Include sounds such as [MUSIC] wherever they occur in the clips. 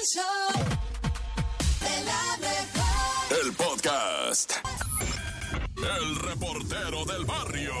El show de la mejor. El podcast. El reportero del barrio.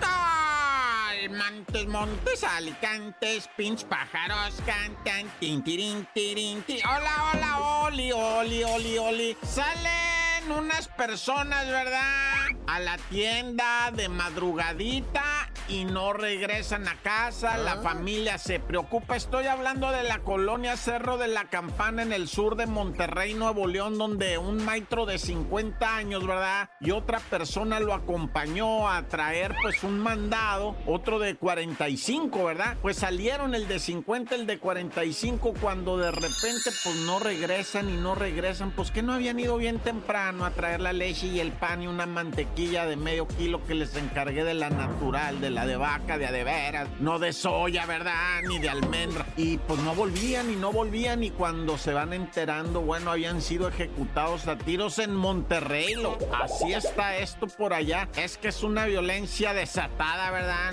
Ay, Montes, montes, alicantes, pinch pájaros cantan, tin, tirin, tirin, ti. Hola, hola, oli, oli, oli, oli. Salen unas personas, ¿verdad? A la tienda de madrugadita y no regresan a casa. La familia se preocupa. Estoy hablando de la colonia Cerro de la Campana en el sur de Monterrey, Nuevo León, donde un maestro de 50 años, ¿verdad? Y otra persona lo acompañó a traer pues un mandado, otro de 45, ¿verdad? Pues salieron el de 50, el de 45, cuando de repente pues no regresan y no regresan, pues que no habían ido bien temprano a traer la leche y el pan y una mantequilla de medio kilo que les encargué de la natural, de la de vaca, de a de veras, no de soya, ¿verdad? Ni de almendra. Y pues no volvían y no volvían y cuando se van enterando, bueno, habían sido ejecutados a tiros en Monterrey. Lo, así está esto por allá. Es que es una violencia desatada, ¿verdad?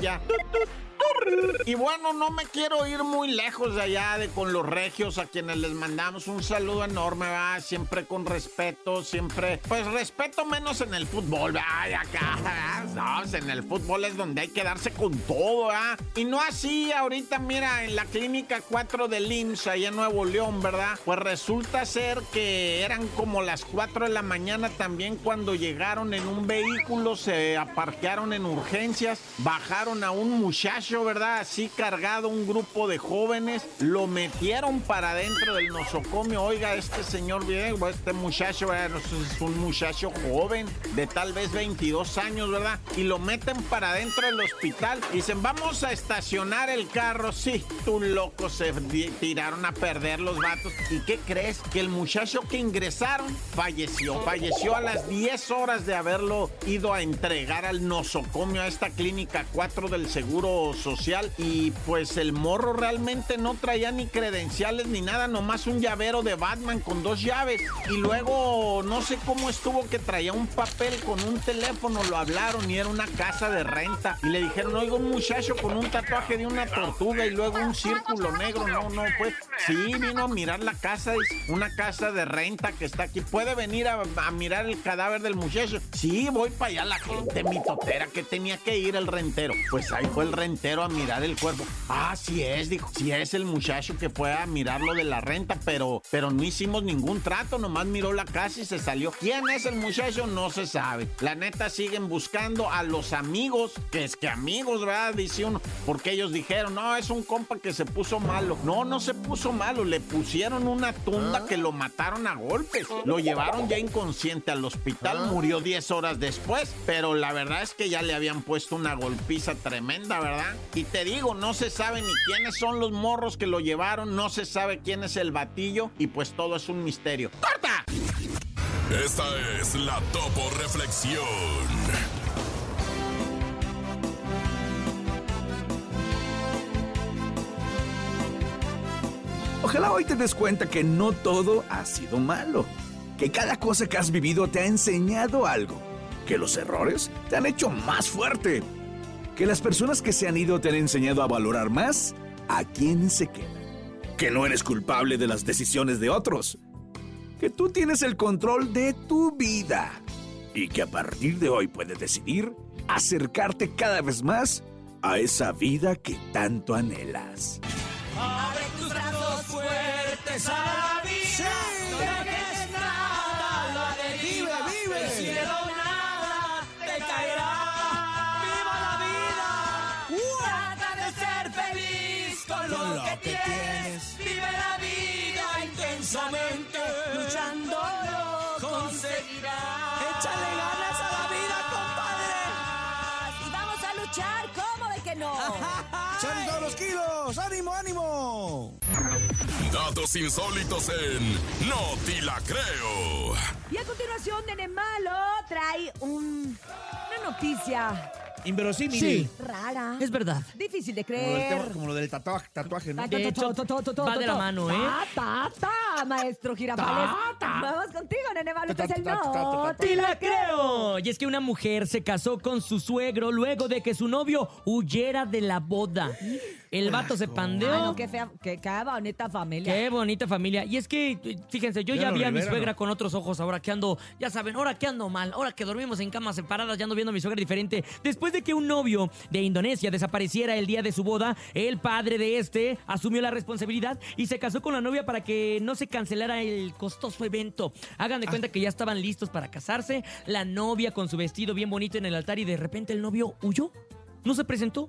Ya. Y bueno, no me quiero ir muy lejos de allá de con los regios a quienes les mandamos un saludo enorme, va, siempre con respeto, siempre, pues respeto menos en el fútbol, va, acá, [LAUGHS] pues, en el fútbol es donde hay que darse con todo, ¿verdad? Y no así ahorita, mira, en la clínica 4 del IMSS, allá en Nuevo León, ¿verdad? Pues resulta ser que eran como las 4 de la mañana también cuando llegaron en un vehículo, se aparquearon en urgencias, bajaron a un muchacho, ¿verdad? Así cargado un grupo de jóvenes, lo metieron para adentro del nosocomio. Oiga, este señor bien, este muchacho, ¿verdad? es un muchacho joven, de tal vez 22 años, ¿verdad? Y lo meten para adentro del hospital. Dicen, vamos a estacionar el carro. Sí, tú loco, se tiraron a perder los vatos. ¿Y qué crees? Que el muchacho que ingresaron falleció. Falleció a las 10 horas de haberlo ido a entregar al nosocomio, a esta clínica 4 del Seguro Social. Y pues el morro realmente no traía ni credenciales ni nada, nomás un llavero de Batman con dos llaves. Y luego no sé cómo estuvo que traía un papel con un teléfono, lo hablaron y era una casa de renta. Y le dijeron, oiga, un muchacho con un tatuaje de una tortuga y luego un círculo negro. No, no, pues sí, vino a mirar la casa, es una casa de renta que está aquí. ¿Puede venir a, mirar el cadáver del muchacho? Sí, voy para allá la gente mitotera que tenía que ir el rentero. Pues ahí fue el rentero a mirar el cuerpo. Ah, sí es, dijo. Sí es el muchacho que fue a mirar lo de la renta, pero, pero no hicimos ningún trato, nomás miró la casa y se salió. ¿Quién es el muchacho? No se sabe. La neta siguen buscando a los amigos, que es que amigos, ¿verdad? Dice uno, porque ellos dijeron, no, es un compa que se puso malo. No, no se puso malo, le pusieron una tunda que lo mataron a golpes. Lo llevaron ya inconsciente al hospital, murió 10 horas después, pero la verdad es que ya le habían puesto una golpiza tremenda, ¿verdad? Y te digo, no se sabe ni quiénes son los morros que lo llevaron, no se sabe quién es el batillo y pues todo es un misterio. ¡Corta! Esta es la Topo Reflexión. Ojalá hoy te des cuenta que no todo ha sido malo, que cada cosa que has vivido te ha enseñado algo, que los errores te han hecho más fuerte, que las personas que se han ido te han enseñado a valorar más a quienes se quedan, que no eres culpable de las decisiones de otros, que tú tienes el control de tu vida. Y que a partir de hoy puedes decidir acercarte cada vez más a esa vida que tanto anhelas. Abre de que no? ¡Salen todos los kilos! ¡Ánimo, ánimo! Datos insólitos en No Te La Creo. Y a continuación, Nene Malo trae un- una noticia Inverosímil. Sí. rara. Es verdad. Difícil de Como lo del, creer. como lo del tatuaje, tatuaje ¿no? De hecho, va de la mano, ¿eh? Ta, ta, ta, maestro Girafales. Vamos contigo, Nene Malo. Es el Ta, ta, ta, ta, ta, no. ta. ¡Te la creo! Y es que una mujer se casó con su suegro luego de que su novio huyera de la boda. El vato se Ay, pandeó. no, qué fea, qué, qué bonita familia. Qué bonita familia. Y es que, fíjense, yo ya Claro, vi a mi Rivera, suegra ¿no? con otros ojos ahora que ando, ya saben, ahora que ando mal, ahora que dormimos en camas separadas, ya ando viendo a mi suegra diferente. Después de que un novio de Indonesia desapareciera el día de su boda, el padre de este asumió la responsabilidad y se casó con la novia para que no se cancelara el costoso evento. Hagan de cuenta que ya estaban listos para casarse, la novia con su vestido bien bonito en el altar y de repente el novio huyó. No se presentó,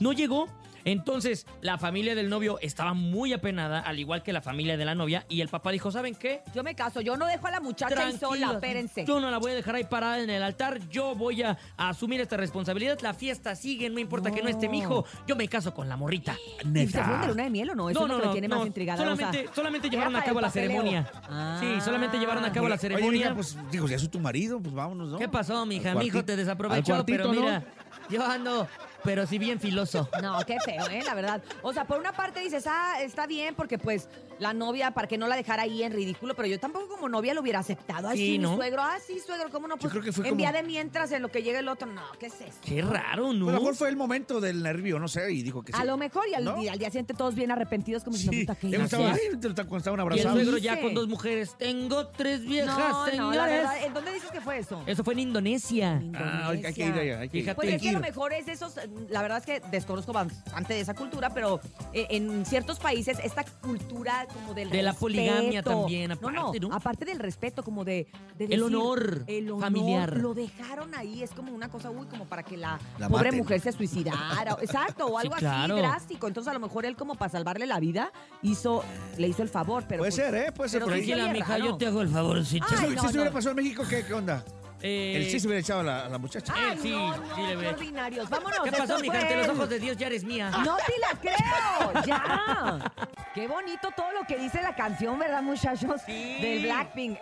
no llegó. Entonces, la familia del novio estaba muy apenada, al igual que la familia de la novia, y el papá dijo, ¿saben qué? Yo me caso, yo no dejo a la muchacha ahí sola, espérense. Yo no la voy a dejar ahí parada en el altar. Yo voy a, a asumir esta responsabilidad. La fiesta sigue, no importa que no esté mi hijo. Yo me caso con la morrita. ¿Y se fueron de luna de miel o no? Eso es lo que me tiene más intrigada. o sea, Solamente, llevaron a cabo la ceremonia. Ah. Sí, solamente llevaron a cabo la Oye, ceremonia. mija, pues digo, ya soy tu marido, pues vámonos, ¿no? ¿Qué pasó, mija? Mi hijo te desaprovechó, cuartito, pero ¿no? mira, yo ando, pero sí bien filoso. [LAUGHS] No, qué feo, ¿eh? La verdad. O sea, por una parte dices, ah, está bien, porque pues la novia, para que no la dejara ahí en ridículo, pero yo tampoco como novia lo hubiera aceptado. Ay, Sí, sí, mi ¿no? suegro, ah, sí, suegro, ¿cómo no? Pues creo que fue en como- día de mientras, en lo que llega el otro, no, ¿qué es eso? Qué raro, ¿no? A lo mejor fue el momento del nervio, no sé, y dijo que sí. A lo mejor, y al, ¿No? y al día siguiente todos bien arrepentidos, como si Sí, puta que ya cuando estaban Y el abrazados. suegro ya con dos mujeres. Tengo tres viejas, No, no, señores. la verdad, ¿en dónde dices que fue eso? Eso fue en Indonesia. En Ah, hay hay que ir allá, hay que ir. Fíjate. Pues es que a lo mejor es esos, la verdad es que desconozco bastante de esa cultura, pero eh, en ciertos países esta cultura como del De la poligamia también, no, aparte, no, ¿no? aparte del respeto, como de, de El decir, honor el honor, familiar. Lo dejaron ahí, es como una cosa, uy, como para que la, La pobre maten. mujer se suicidara, [LAUGHS] exacto, o Sí, algo claro. así drástico. Entonces a lo mejor él como para salvarle la vida hizo, le hizo el favor, pero Puede pues, ser, ¿eh? Puede ser pero por sí ahí. se oye Tranquila, mija, yo te hago el favorcito. Si, Ay, si no, se hubiera no. pasado en México, ¿qué, qué onda? Eh, El sí se hubiera echado a la, a la muchacha. Ay, Eh, sí, no, sí no, le qué ordinarios. Vámonos. ¿Qué pasó, mija? Ante los ojos de Dios ya eres mía. No te la creo, [LAUGHS] ya. Qué bonito todo lo que dice la canción, ¿verdad, muchachos? Sí. Del Blackpink.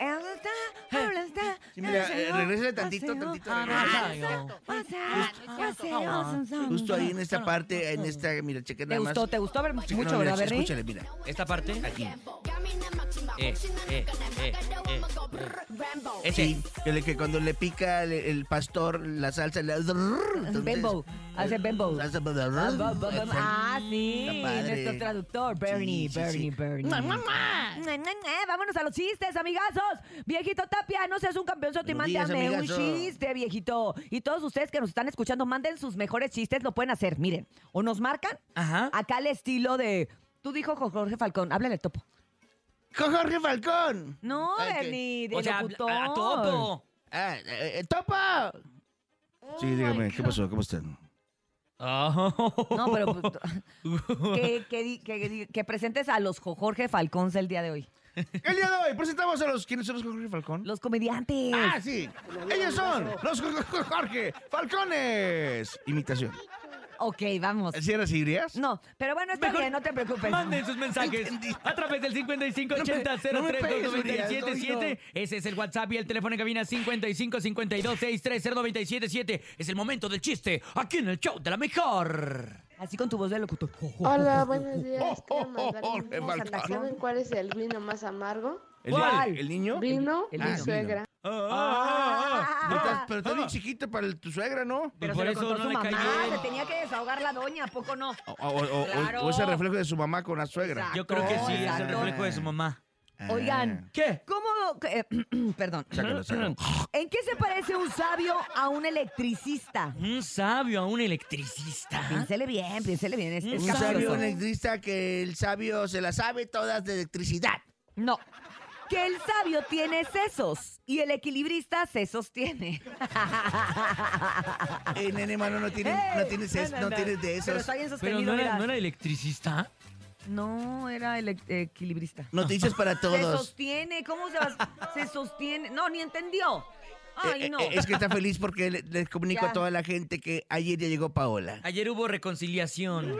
Sí, mira, eh, regrésale tantito, tantito, no, no. Justo ahí en esta parte, en esta, mira, cheque ¿Te nada más. gustó? ¿Te gustó ver Cheque, mucho, no, mira, verdad? Escúchale, mira. Esta parte. Aquí. Eh, eh, eh, eh. Ese. Sí, que, le- que cuando le pica el, el pastor la salsa, le entonces- Bembo. Hace Bembo. Salsa- Ah, ba- ba- ba- Ah, sí. Está padre. Nuestro traductor, Bernie, Sí, sí, Bernie, sí. Bernie. Mua. Vámonos a los chistes, amigazos. Viejito Tapia, no seas un campeonzote y Buenos días, mándame un amigazo. chiste, viejito. Y todos ustedes que nos están escuchando, manden sus mejores chistes, lo pueden hacer. Miren, o nos marcan Ajá. acá al estilo de. Tú dijo Jorge Falcón, háblale topo. ¡Con Jorge Falcón! No, que- Bernie, de O sea, locutor. a, a topo. Ah, eh, eh, ¡Topa! Sí, dígame, ¿qué pasó? ¿Cómo están? No, pero pues, [LAUGHS] que, que di- que di- que presentes a los Jo- Jorge Falcón el día de hoy. El día de hoy presentamos a los... ¿Quiénes son los Jorge Falcón? Los comediantes. Ah, sí. Ellos son los Jo- Jo- Jorge Falcones. Imitación. Ok, vamos. ¿Sí eras irías? No, pero bueno, está Mejor bien, no te preocupes. Manden sus mensajes a través del 5580 No me- no me pegues, 03 Urias, Ese es el WhatsApp y el teléfono en cabina 55 52 630 977. Es el momento del chiste aquí en el show de la mejor. Así con tu voz de locutor. Hola, buenos días. Oh, Quiero oh, mandar oh. ¿Saben cuál es el vino más amargo? ¿El, ¿Cuál? el niño? Vino el y vino. suegra. Ah, ah, ah, ah. Pero estás- bien Ah. chiquita para el- tu suegra, ¿no? Pero por eso no le mamá, cayó. se tenía que desahogar la doña, ¿a poco no? O, o- o- Claro. o ese reflejo de su mamá con la suegra. Exacto. Yo creo que sí, es el Exacto. reflejo de su mamá. Ah. Oigan, ¿Qué? ¿cómo? eh, [CLEARS THROAT] perdón. Sácalo, sácalo. [CLEARS THROAT] ¿En qué se parece un sabio a un electricista? Un sabio a un electricista. Piénsele bien, piénsele bien. Es, Un es Un capcioso. sabio electricista que el sabio se la sabe todas de electricidad. No. Que el sabio tiene sesos y el equilibrista se sostiene. Eh, nene, mano, no tienes, no tienes, es- no tienes de Pero esos. está bien Pero sostenido, no era, mira. no era electricista. No, era el equilibrista. Noticias para [LAUGHS] Se todos. sostiene, ¿cómo se va? Se sostiene. No, ni entendió. Ay, Eh, no. eh, es que está feliz porque le- les comunico Ya. a toda la gente que ayer ya llegó Paola. Ayer hubo reconciliación.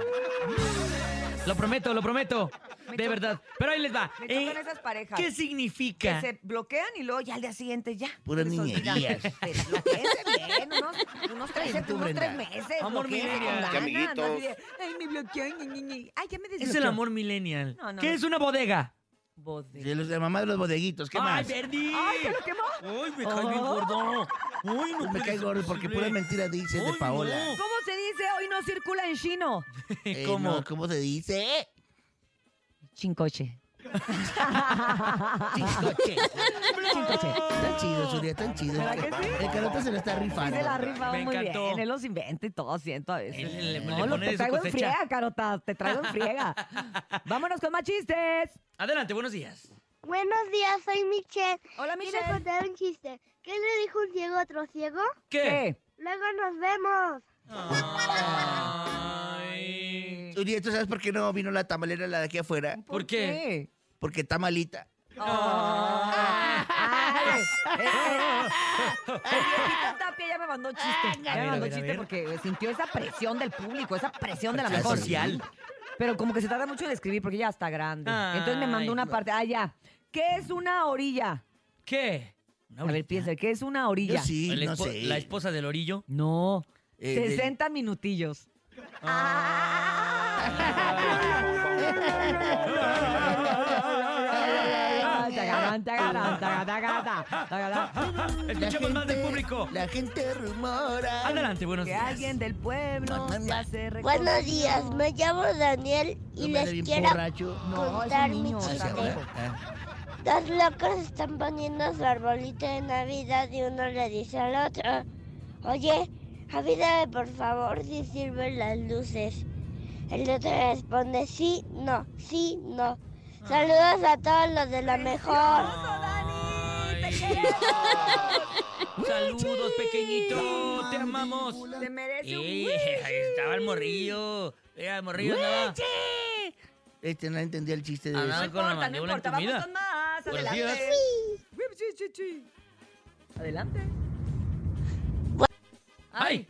Lo prometo, lo prometo. Me De verdad. Pero ahí les va. Me Eh, esas parejas. ¿Qué Que significa? se bloquean y luego ya al día siguiente ya. Puras niñerías. [LAUGHS] Bloqueense bien, unos, unos, tres, unos tres Brenda. meses. Amor millennial. ganas, no Ay, me bloqueó. Ay, ya me Es desbloqueó. el amor millennial. No, no. ¿Qué es una bodega? De los de mamá de los bodeguitos, ¿qué ¡Ay, más? Verdi! ¡Ay, te lo quemó! ¡Ay, me cae bien gordo! ¡Ay, no Pues me cae gordo porque pura mentira dices de Ay, Paola. no. ¿Cómo se dice hoy no circula en chino? [LAUGHS] Eh, ¿Cómo? no, ¿Cómo se dice? Chincoche. Chincoche. Chincoche. Tan chido, Surya, tan chido. ¿Verdad que sí? El carota se lo está Sí rifando. se la ha rifado Me muy encantó. bien. Él los inventa y todo, siento a veces. Él le- le no, pone lo, de te su traigo en cosecha. friega, Carota. Te traigo en friega. [LAUGHS] Vámonos con más chistes. Adelante, buenos días. Buenos días, soy Michelle. Hola, Quiero Michelle. contar un chiste. ¿Qué le dijo un ciego a otro ciego? ¿Qué? Luego nos vemos. Ay. Surya, ¿tú sabes por qué no vino la tamalera la de aquí afuera? ¿Por qué? Porque está malita. Ay, el viejito Tapia ya me mandó chiste. Ya A me a mandó ver, a chiste ver. porque sintió esa presión del público, esa presión de la Presión mejor. social. Pero como que se trata mucho de escribir porque ya está grande. Entonces me mandó una parte. Ah, ya. ¿Qué es una orilla? ¿Qué? A ver, piensa, ¿qué es una orilla? Yo sí, La, no espo- sé. la esposa del orillo. No. Eh, del- 60 minutillos. Tagarán, Escuchemos más del público. La gente rumora. Adelante, buenos Que días. alguien del pueblo se hace Buenos días, me llamo Daniel y No les quiero borracho. No, contar un mi niño. chiste. Ah, Dos locos están poniendo su arbolito de Navidad y uno le dice al otro, oye, avídame por favor si sirven las luces. El otro responde, sí, no, sí, no. Saludos a todos los de la mejor. Ay. Saludos, pequeñito. Te amamos. Te merece un Ey, [LAUGHS] ahí estaba el morrillo. Era el morrillo andaba. Este no entendía el chiste de Andaba eso. con la importa, no mandíbula importa. Vamos entumida. con más. Adelante. Adelante. ¡Ay!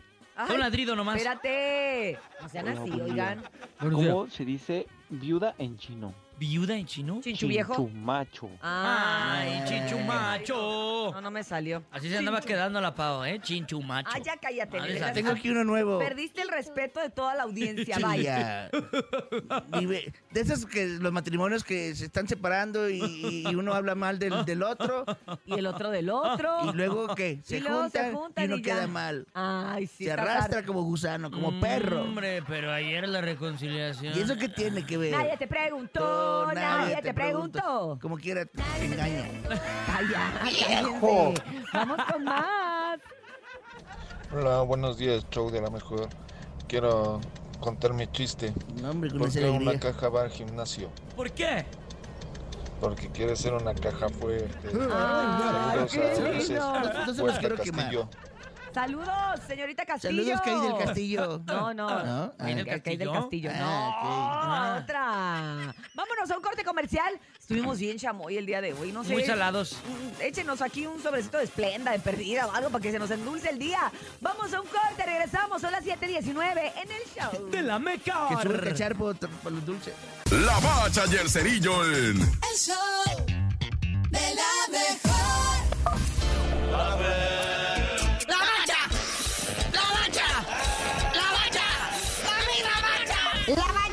Fue un ladrido nomás. Espérate. No sean Hola, así, buen día. oigan. Buenos días. ¿Cómo se dice viuda en chino? ¿Viuda en chino? Chinchu viejo. Chinchumacho. Ay, chinchumacho. No, no me salió. Así se andaba quedando la pao, ¿eh? Chinchumacho. Ah, ya cállate. Madre Miguel. santa. Tengo aquí uno nuevo. Perdiste el respeto de toda la audiencia, vaya. Vive- De esos que los matrimonios que se están separando y, y uno habla mal del, del otro Y el otro del otro. y luego que se, Y luego juntan, se juntan y uno y ya. queda mal. Ay, sí. se arrastra como gusano, como Mm, perro. Hombre, pero ayer la reconciliación. ¿Y eso qué tiene que ver? Nadie te preguntó, Nadie, te, preguntó. Como quiera, te engaña. [LAUGHS] Calla, cállense. Vamos con más. Hola, buenos días, show de la mejor. Quiero contar mi chiste. No, hombre, con ¿Por qué una alegría. caja va al gimnasio? ¿Por qué? Porque quiere ser una caja fuerte. Ay, Saludos qué a Ulises lindo. No se los Huesca quiero quemar. Saludos, señorita Castillo. Saludos, Kay del Castillo. [LAUGHS] No, no. ¿No? Kay del Castillo. Ah, No, otra. Vámonos a un corte comercial. Estuvimos bien chamoy el día de hoy. No sé. Muy salados. Mm, Échenos aquí un sobrecito de esplenda, de perdida o algo para que se nos endulce el día. Vamos a un corte, regresamos. Son las 7:19 en el show. De la meca. Que sube el cacharpo para los dulces. La bacha y el cerillo en El show de la mejor. ¡La bacha! La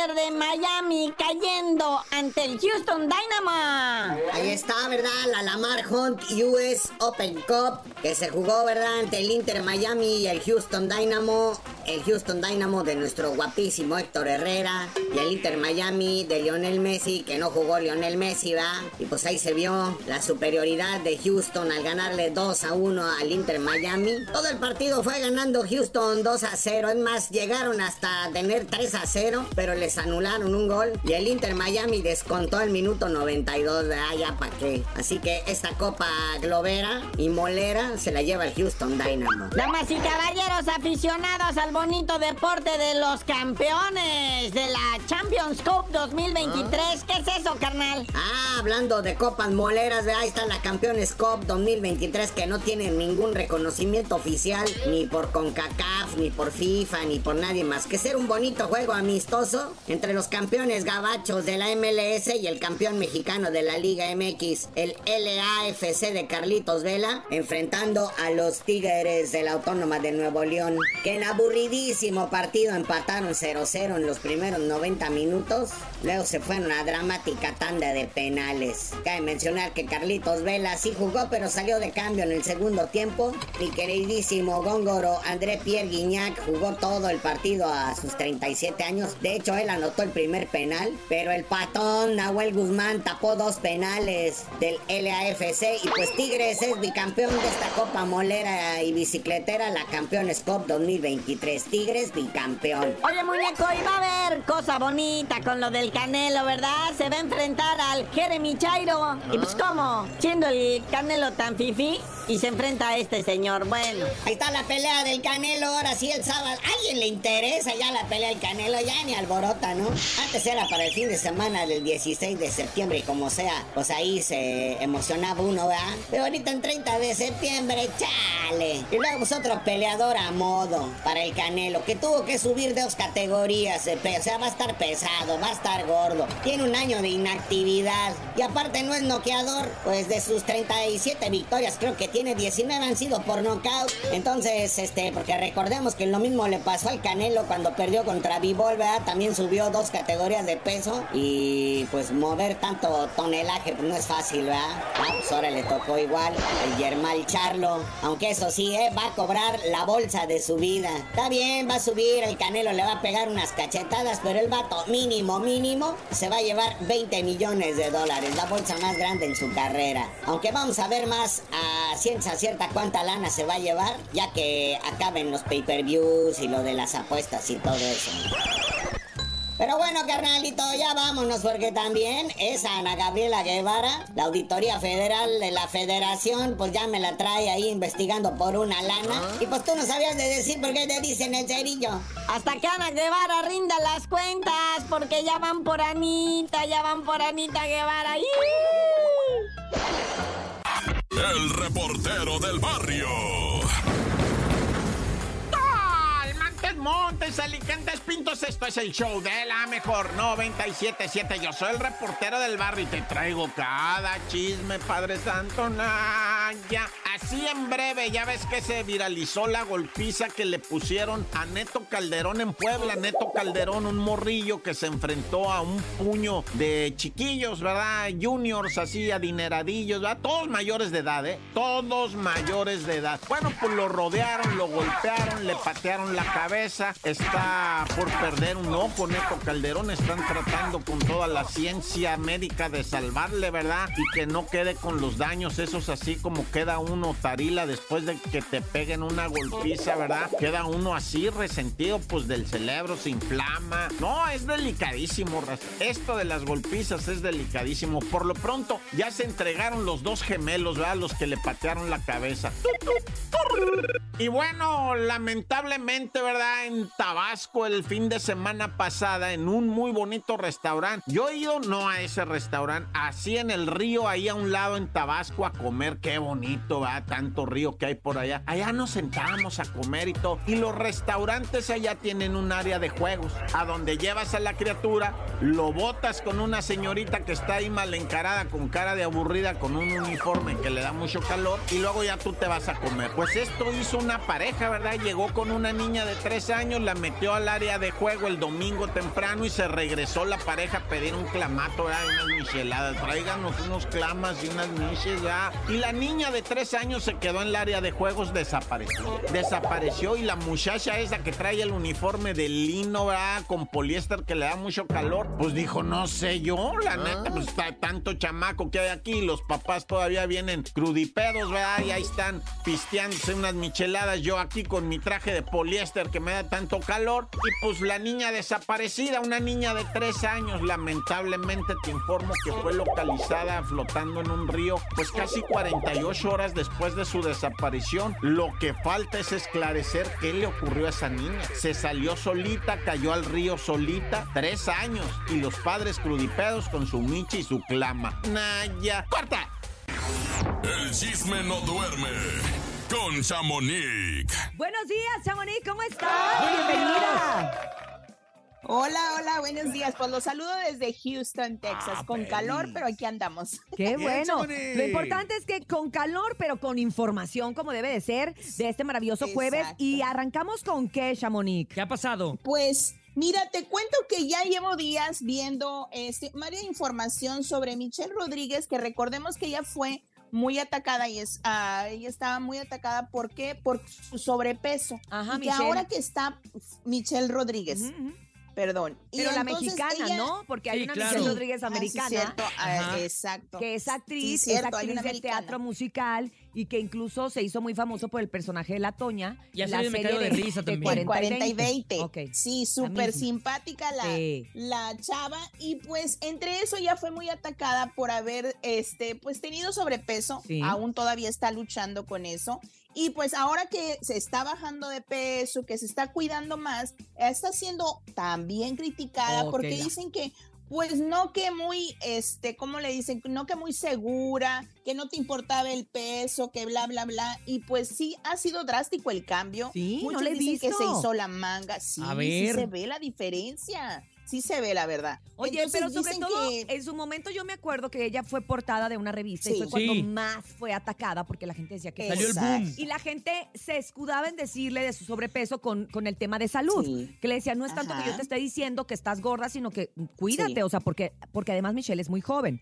Inter de Miami cayendo ante el Houston Dynamo. Ahí está, ¿verdad? La Lamar Hunt US Open Cup que se jugó, ¿verdad? Ante el Inter Miami y el Houston Dynamo. El Houston Dynamo de nuestro guapísimo Héctor Herrera y el Inter Miami de Lionel Messi, que no jugó Lionel Messi, ¿verdad? Y pues ahí se vio la superioridad de Houston al ganarle 2 a 1 al Inter Miami. Todo el partido fue ganando Houston 2 a 0. Es más, llegaron hasta tener 3 a 0, pero les anularon un gol. Y el Inter Miami descontó el minuto 92, ¿verdad? Ya para qué. Así que esta copa globera y molera se la lleva el Houston Dynamo. Damas y caballeros aficionados al bonito deporte de los campeones de la Champions Cup 2023. ¿Qué es eso, carnal? Ah, hablando de copas moleras, ¿verdad? ahí está la Campeones Cup 2023 que no tiene ningún reconocimiento oficial ni por CONCACAF, ni por FIFA, ni por nadie más que ser un bonito juego amistoso entre los campeones gabachos de la MLS y el campeón mexicano de la Liga MX, el LAFC de Carlitos Vela, enfrentando a los Tigres de la Autónoma de Nuevo León, que en aburridísimo partido empataron 0-0 en los primeros 90 minutos. Luego se fue en una dramática tanda de penales. Cabe mencionar que Carlitos Vela sí jugó, pero salió de cambio en el segundo tiempo. Mi queridísimo góngoro André Pierre Guignac jugó todo el partido a sus 37 años. De hecho, él anotó el primer penal, pero el patón Nahuel Guzmán tapó dos penales del LAFC y pues Tigres es bicampeón de esta Copa Molera y Bicicletera, la Campeones Cup 2023. Tigres bicampeón. Oye, muñeco, y va a haber cosa bonita con lo del Canelo, ¿verdad? Se va a enfrentar al Jeremy Chairo. Y pues, ¿cómo? Siendo el Canelo tan fifí y se enfrenta a este señor. Bueno. Ahí está la pelea del Canelo, ahora sí el sábado. ¿A alguien le interesa ya la pelea del Canelo? Ya ni alborota, ¿no? Antes era para el fin de semana del 16 de septiembre y como sea, pues ahí se emocionaba uno, ¿verdad? Pero ahorita en 30 de septiembre, chale. Y luego pues otro peleador a modo para el Canelo, que tuvo que subir dos categorías peso. O sea, va a estar pesado, va a estar gordo. Tiene un año de inactividad. Y aparte no es noqueador, pues de sus 37 victorias creo que tiene 19 han sido por nocaut. Entonces, este, porque recordemos que lo mismo le pasó al Canelo cuando perdió contra Bivol, ¿verdad? También subió dos categorías de peso. Y pues mover tanto tonelaje pues no es fácil, ¿verdad? Ah, pues ahora le tocó igual el Yermal Charlo. Aunque eso sí, ¿eh? va a cobrar la bolsa de su vida. Está bien, va a subir, el Canelo le va a pegar unas cachetadas, pero el vato mínimo, mínimo, se va a llevar 20 millones de dólares, la bolsa más grande en su carrera. Aunque vamos a ver más a ciencia cierta cuánta lana se va a llevar, ya que acaben los pay-per-views y lo de las apuestas y todo eso. Pero bueno, carnalito, ya vámonos porque también es Ana Gabriela Guevara, la Auditoría Federal de la Federación, pues ya me la trae ahí investigando por una lana. Y pues tú no sabías de decir por qué te dicen el cerillo. Hasta que Ana Guevara rinda las cuentas, porque ya van por Anita, ya van por Anita Guevara. ¡Ih! El reportero del barrio. Montes, Alicantes, Pintos, esto es el show de la mejor 977. Yo soy el reportero del barrio y te traigo cada chisme, Padre Santo Naya. Así en breve, ya ves que se viralizó la golpiza que le pusieron a Neto Calderón en Puebla. Neto Calderón, un morrillo que se enfrentó a un puño de chiquillos, ¿verdad? Juniors, así, adineradillos, ¿verdad? Todos mayores de edad, ¿eh? Todos mayores de edad. Bueno, pues lo rodearon, lo golpearon, le patearon la cabeza. Está por perder un ojo, Neto Calderón. Están tratando con toda la ciencia médica de salvarle, ¿verdad? Y que no quede con los daños esos así como queda uno tarila después de que te peguen una golpiza, ¿verdad? Queda uno así resentido, pues del cerebro se inflama. No, es delicadísimo, esto de las golpizas es delicadísimo. Por lo pronto, ya se entregaron los dos gemelos, ¿verdad? Los que le patearon la cabeza. Y bueno, lamentablemente, ¿verdad? En Tabasco el fin de semana pasada, en un muy bonito restaurante. Yo he ido no a ese restaurante, así en el río, ahí a un lado en Tabasco a comer. Qué bonito, ¿verdad? Tanto río que hay por allá. Allá nos sentábamos a comer y todo. Y los restaurantes allá tienen un área de juegos, a donde llevas a la criatura, lo botas con una señorita que está ahí mal encarada, con cara de aburrida, con un uniforme que le da mucho calor, y luego ya tú te vas a comer. Pues esto hizo una pareja, ¿verdad? Llegó con una niña de años, la metió al área de juego el domingo temprano y se regresó la pareja a pedir un clamato, ¿verdad? Unas micheladas. Tráiganos unos clamas y unas miches, ya. Y la niña de tres años se quedó en el área de juegos, desapareció. Desapareció y la muchacha esa que trae el uniforme de lino, ¿verdad? Con poliéster que le da mucho calor, pues dijo, no sé yo, la neta, pues está tanto chamaco que hay aquí, los papás todavía vienen crudipedos, ¿verdad? Y ahí están pisteándose unas micheladas, yo aquí con mi traje de poliéster que me da tanto calor, y pues la niña desaparecida, una niña de tres años, lamentablemente te informo que fue localizada flotando en un río, pues casi 48 horas después de su desaparición. Lo que falta es esclarecer qué le ocurrió a esa niña. Se salió solita, cayó al río solita, tres años, y los padres crudipedos con su michi y su clama. Naya, corta. El chisme no duerme con Chamonix. Buenos días, Chamonix, ¿cómo estás? Bienvenida. Hola, hola, buenos días. Pues los saludo desde Houston, Texas, Ah, con calor, pero aquí andamos. Qué bueno. Lo importante es que con calor, pero con información, como debe de ser, de este maravilloso jueves. Y arrancamos con qué, Chamonix. ¿Qué ha pasado? Pues mira, te cuento que ya llevo días viendo este, varias información sobre Michelle Rodríguez, que recordemos que ella fue muy atacada y es, ah, ella estaba muy atacada, ¿por qué? Por su sobrepeso. Ajá, y que Michelle. ahora que está Michelle Rodríguez, perdón. Y Pero la entonces mexicana, ella- ¿no? Porque hay Sí, una claro. Michelle. Rodríguez Ah, sí, americana. cierto, ah, Ajá. exacto. que es actriz, Sí, cierto, es actriz de teatro musical y que incluso se hizo muy famoso por el personaje de la Toña. Y la Me serie Caigo de Risa también. 40 En 40 y 20. Ok. Sí, súper simpática la, Sí. la chava. Y pues entre eso ya fue muy atacada por haber este, pues tenido sobrepeso. Sí. Aún todavía está luchando con eso. Y pues ahora que se está bajando de peso, que se está cuidando más, está siendo también criticada porque dicen que pues no que muy, este, ¿cómo le dicen? No que muy segura, que no te importaba el peso, que bla, bla, bla. Y pues sí, ha sido drástico el cambio. Sí, no Muchos le he dicen que se hizo la manga. Sí, A sí se ve la diferencia. Sí se ve la verdad. Oye, Entonces pero sobre todo, que- en su momento yo me acuerdo que ella fue portada de una revista y fue cuando Sí. más fue atacada porque la gente decía que Salió el boom. Y la gente se escudaba en decirle de su sobrepeso con, con el tema de salud. Sí. Que le decía, no es tanto que yo te esté diciendo que estás gorda, sino que cuídate. Sí. O sea, porque, porque además Michelle es muy joven.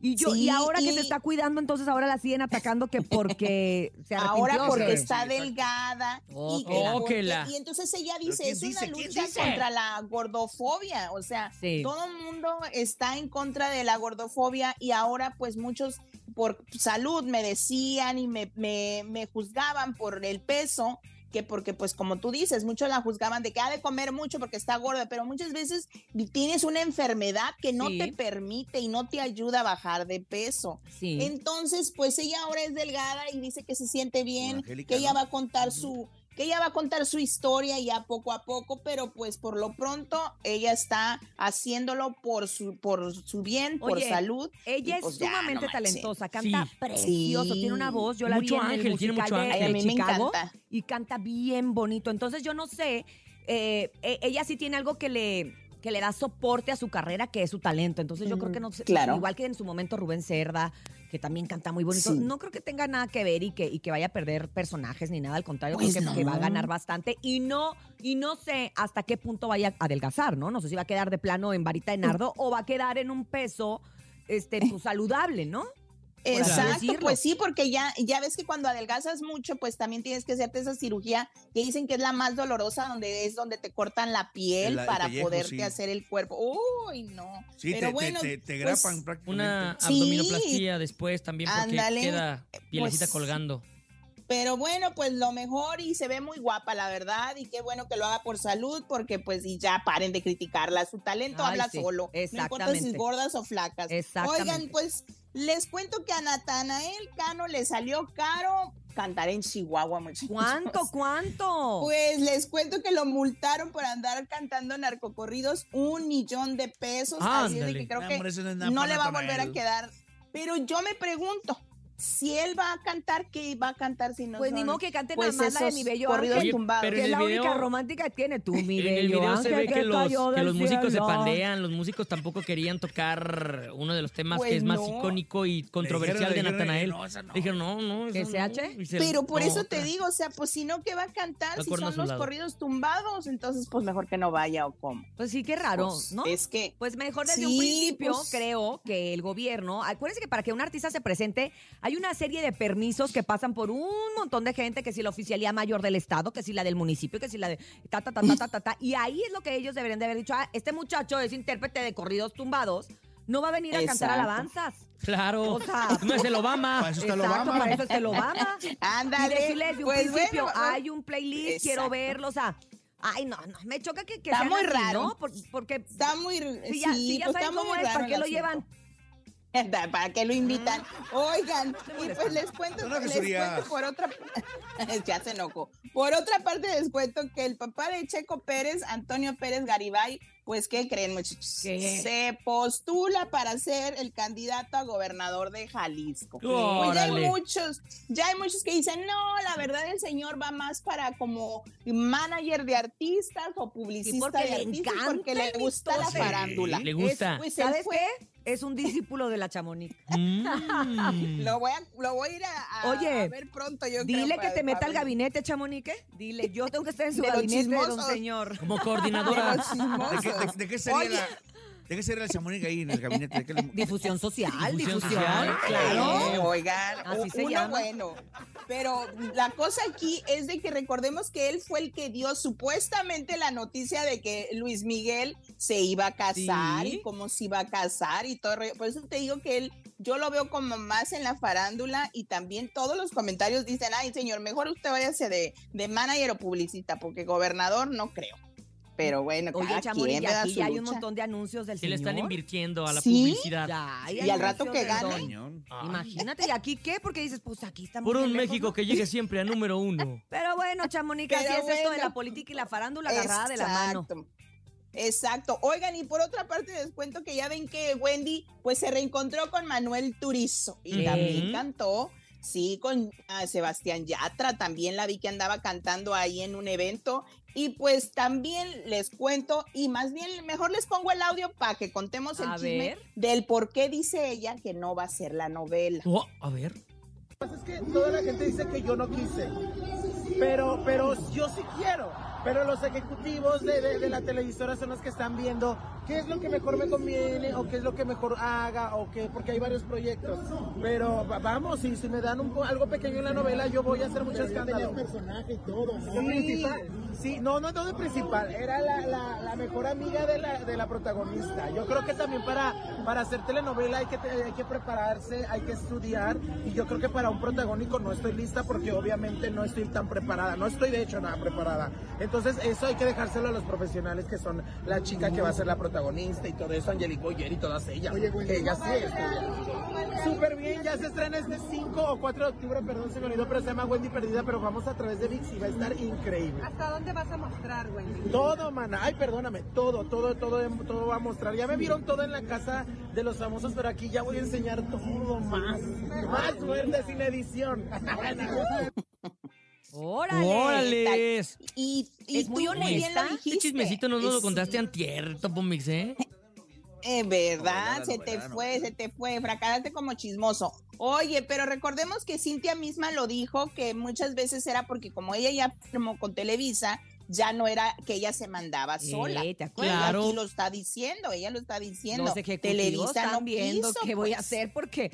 Y yo, y ahora que se está cuidando, entonces ahora la siguen atacando que porque se. Ahora ¿o porque está delgada Oh, y, que que la- Oh, porque- que la- y entonces ella ¿Pero dice es una lucha contra la gordofobia o sea Sí. todo el mundo está en contra de la gordofobia y ahora pues muchos por salud me decían y me, me, me juzgaban por el peso que porque pues como tú dices, muchos la juzgaban de que ha de comer mucho porque está gorda, pero muchas veces tienes una enfermedad que no Sí. te permite y no te ayuda a bajar de peso. Sí. Entonces, pues ella ahora es delgada y dice que se siente bien, que ella ¿no? va a contar su que ella va a contar su historia ya poco a poco, pero pues por lo pronto ella está haciéndolo por su por su bien, por salud. Ella pues, es ya, sumamente no talentosa, canta Sí. precioso, Sí. tiene una voz, yo la Mucho vi en ángel, el tiene musical mucho de, ángel. de Chicago encanta. y canta bien bonito. Entonces yo no sé, eh, e- ella sí tiene algo que le que le da soporte a su carrera, que es su talento. Entonces yo creo que no sé, claro. igual que en su momento Rubén Cerda, que también canta muy bonito, Sí. no creo que tenga nada que ver y que, y que vaya a perder personajes ni nada, al contrario, Pues creo que, que va a ganar bastante y no y no sé hasta qué punto vaya a adelgazar, ¿no? No sé si va a quedar de plano en varita de nardo o va a quedar en un peso este pues, saludable, ¿no? Exacto, pues sí, porque ya, ya ves que cuando adelgazas mucho, pues también tienes que hacerte esa cirugía que dicen que es la más dolorosa, donde es donde te cortan la piel El- el para pellejo, poderte sí. hacer el cuerpo. Uy, no. Sí, Pero te, bueno, te, te, te pues, grapan prácticamente. Una Sí. abdominoplastía después también porque Ándale, queda pielecita pues, colgando. Pero bueno, pues lo mejor y se ve muy guapa, la verdad, y qué bueno que lo haga por salud, porque pues y ya paren de criticarla, su talento Ay, habla sí, solo, no importa si exactamente. gordas o flacas. Exactamente. Oigan, pues les cuento que a Natanael Cano le salió caro cantar en Chihuahua, muchachos. ¿Cuánto, cuánto? Pues les cuento que lo multaron por andar cantando narcocorridos un millón de pesos, así es de Ándale. que creo No, que no no le va a volver a quedar. Pero yo me pregunto, si él va a cantar, ¿qué va a cantar si no pues son, ni modo que cante pues, nada más la de mi bello corridos Oye, tumbados? pero que en es la única romántica que tiene tú, [LAUGHS] mi En el bello video ángel se ve que los, que músicos se pandean, los músicos tampoco querían tocar uno de los temas Pues que es más no. icónico y controversial de Natanael. no, esa no. Dijeron, no, no. ¿Que no". SH? Y se- Pero por no, eso te digo, o sea, pues si no, ¿qué va a cantar? Si son los lado. corridos tumbados, entonces pues mejor que no vaya o cómo. Pues sí, qué raro, Pues, ¿no? Es que Pues mejor desde Sí, un principio pues- creo que el gobierno, acuérdense que para que un artista se presente hay una serie de permisos que pasan por un montón de gente, que si la oficialía mayor del estado, que si la del municipio, que si la de ta ta ta ta ta ta, ta. y ahí es lo que ellos deberían de haber dicho, ah, este muchacho es intérprete de corridos tumbados, no va a venir a cantar alabanzas. Claro. O sea, [LAUGHS] no es el Obama. Para eso está el Exacto, Obama. para eso está el Obama. [LAUGHS] Ándale, Y decirles de un pues principio, bueno, hay un playlist, quiero verlo, o sea, ay, no, no, me choca que, que Está sean muy así, raro. ¿no? Por- porque está muy si ya, sí, si ya pues, saben está cómo muy es, raro ¿para qué lo asunto. llevan? [LAUGHS] ¿Para qué lo invitan? Oigan, y pues les cuento, les cuento por otra [LAUGHS] ya se enojó. Por otra parte les cuento que el papá de Checo Pérez, Antonio Pérez Garibay, Pues, ¿qué creen, muchachos? ¿Qué? Se postula para ser el candidato a gobernador de Jalisco. Pues ya hay muchos, ya hay muchos que dicen, no, la verdad el señor va más para como manager de artistas o publicista porque de le artistas encanta porque le gusta la farándula. Le gusta. Es- pues, él ¿Sabes fue- qué? Es un discípulo de la Chamonix. [LAUGHS] Mm. Lo voy a, lo voy a ir a, a- Oye, a ver pronto, yo creo, Dile que te meta al gabinete, Chamonix. ¿eh? Dile, yo tengo que estar en su De gabinete, don señor. Como coordinadora. ¿De qué, de- de qué sería Oye, la, de qué sería la chamonica ahí en el gabinete? ¿De qué le- [LAUGHS] Difusión social, Difusión difusión. social, claro. Eh, oigan, Así se uno llama. bueno. Pero la cosa aquí es de que recordemos que él fue el que dio supuestamente la noticia de que Luis Miguel se iba a casar Sí. y cómo se iba a casar y todo. el. Por eso te digo que él, yo lo veo como más en la farándula y también todos los comentarios dicen, ay señor, mejor usted váyase de, de manager o publicista, porque gobernador no creo. Pero bueno, Oye, cada quien y aquí su ya hay un montón de anuncios del Sí le señor. están invirtiendo a la ¿Sí? publicidad. Ya, hay Y al rato que gane. Ah. Imagínate, ¿y aquí qué? Porque dices, pues aquí estamos. Por un lejos, México ¿no? que llegue siempre a número uno. [LAUGHS] Pero bueno, Chamonix, así Pero es esto de bueno. la política y la farándula agarrada de la mano. Exacto. Exacto. Oigan, y por otra parte les cuento que ya ven que Wendy pues se reencontró con Manuel Turizo y Sí. también cantó, sí, con ah, Sebastián Yatra, también la vi que andaba cantando ahí en un evento y pues también les cuento y más bien mejor les pongo el audio para que contemos el A chisme ver. del por qué dice ella que no va a ser la novela. Oh, a ver. pasa es que toda la gente dice que yo no quise, pero, pero yo sí quiero. Pero los ejecutivos de, de- de la televisora son los que están viendo qué es lo que mejor me conviene o qué es lo que mejor haga o qué, porque hay varios proyectos. Pero va- vamos, si, si me dan un algo pequeño en la novela, yo voy a hacer mucho escándalo. personaje y todo. Sí, sí, no, no, no de principal, era la, la- la mejor amiga de la, de la protagonista. Yo creo que también para, para hacer telenovela hay que, hay que prepararse, hay que estudiar y yo creo que para un protagónico no estoy lista porque obviamente no estoy tan preparada, no estoy de hecho nada preparada. Entonces eso hay que dejárselo a los profesionales que son la chica que va a ser la protagonista y todo eso, Angelique Boyer y todas ellas. que ellas sí. Súper bien, ya se estrena este 5 o 4 de octubre, perdón, se me olvidó, pero se llama Wendy Perdida, pero vamos a través de VIX y va a estar increíble. ¿Hasta dónde vas a mostrar, Wendy? Todo, mana. Ay, perdóname. Todo, todo, todo, todo va a mostrar. Ya me vieron todo en la casa de los famosos, pero aquí ya voy a enseñar todo más. Más fuerte sin edición. [LAUGHS] ¡Órale! ¡Órale! Y, y Es muy tú bien lo Este dijiste. chismecito no nos lo contaste antier, Topo Mix, ¿eh? [LAUGHS] Es verdad, se te fue, se te fue, fracasaste como chismoso. Oye, pero recordemos que Cintia misma lo dijo, que muchas veces era porque como ella ya firmó con Televisa, ya no era que ella se mandaba Eh, sola. ¿te acuerdas? Ella Claro. Aquí lo está diciendo, ella lo está diciendo. Los Televisa están no viendo quiso, qué voy a pues. hacer porque,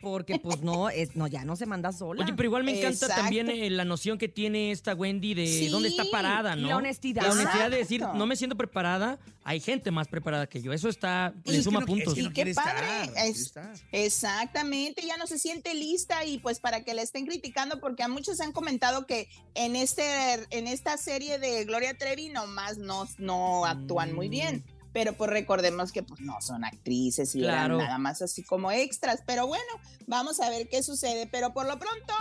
porque pues no, es, no, ya no se manda sola. Oye, pero igual me encanta Exacto. también eh, la noción que tiene esta Wendy de Sí, dónde está parada, y ¿no? la honestidad. La honestidad de decir, no me siento preparada, hay gente más preparada que yo. Eso está, Pues le suma no- puntos. es que Y no qué padre, estar, es-. Exactamente, ya no se siente lista y pues para que la estén criticando porque a muchos han comentado que en este en esta serie de Gloria Trevi nomás no, no actúan muy bien. Pero pues recordemos que pues no son actrices y Claro. eran nada más así como extras. Pero bueno, vamos a ver qué sucede. Pero por lo pronto,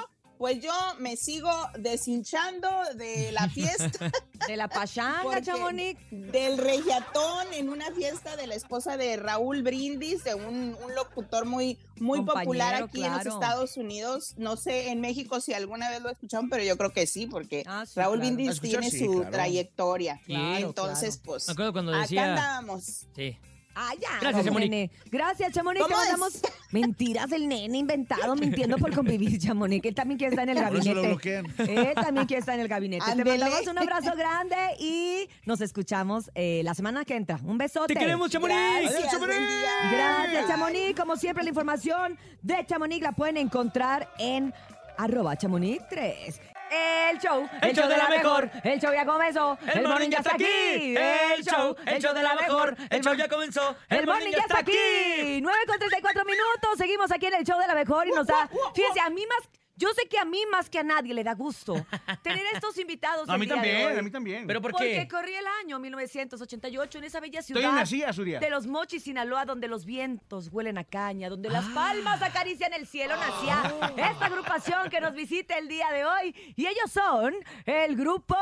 pues yo me sigo deshinchando de la fiesta. [LAUGHS] De la pachanga, Chamonix. del regiatón en una fiesta de la esposa de Raúl Brindis, de un, un locutor muy, muy Compañero, popular aquí en los. Estados Unidos. No sé en México si alguna vez lo escucharon, pero yo creo que sí, porque Ah, sí, Raúl claro. Brindis tiene sí, su claro. trayectoria. Claro, Entonces, pues, Me acuerdo cuando acá decía... andábamos. Sí. Ah, ya. Gracias, Chamonix. nene. Gracias, Chamonix. Te mandamos [LAUGHS] mentiras del nene inventado, mintiendo por convivir, Chamonix. Él también quiere estar en el Por eso gabinete. lo bloquean. Él también quiere estar en el gabinete. Te mandamos un abrazo grande y nos escuchamos eh, la semana que entra. Un besote. ¡Te queremos, Chamonix! Gracias, día. Gracias, Chamonix. Como siempre, la información de Chamonix la pueden encontrar en arroba Chamonix 3. El show, el, show de la mejor, el show ya comenzó, el, morning ya está aquí, el show, el show de la mejor, el show ya comenzó, el morning ya está aquí. 9 con 34 minutos, seguimos aquí en el show de la mejor y nos da, fíjense, a mí más, yo sé que a mí más que a nadie le da gusto [LAUGHS] tener estos invitados A el mí día de también, hoy. a mí también. ¿Pero por Porque qué? corría el año 1988 en esa bella Estoy ciudad nací, Azuria. de los Mochis, Sinaloa, donde los vientos huelen a caña, donde las Ah. palmas acarician el cielo, nacía esta agrupación que nos visita el día de hoy. Y ellos son el grupo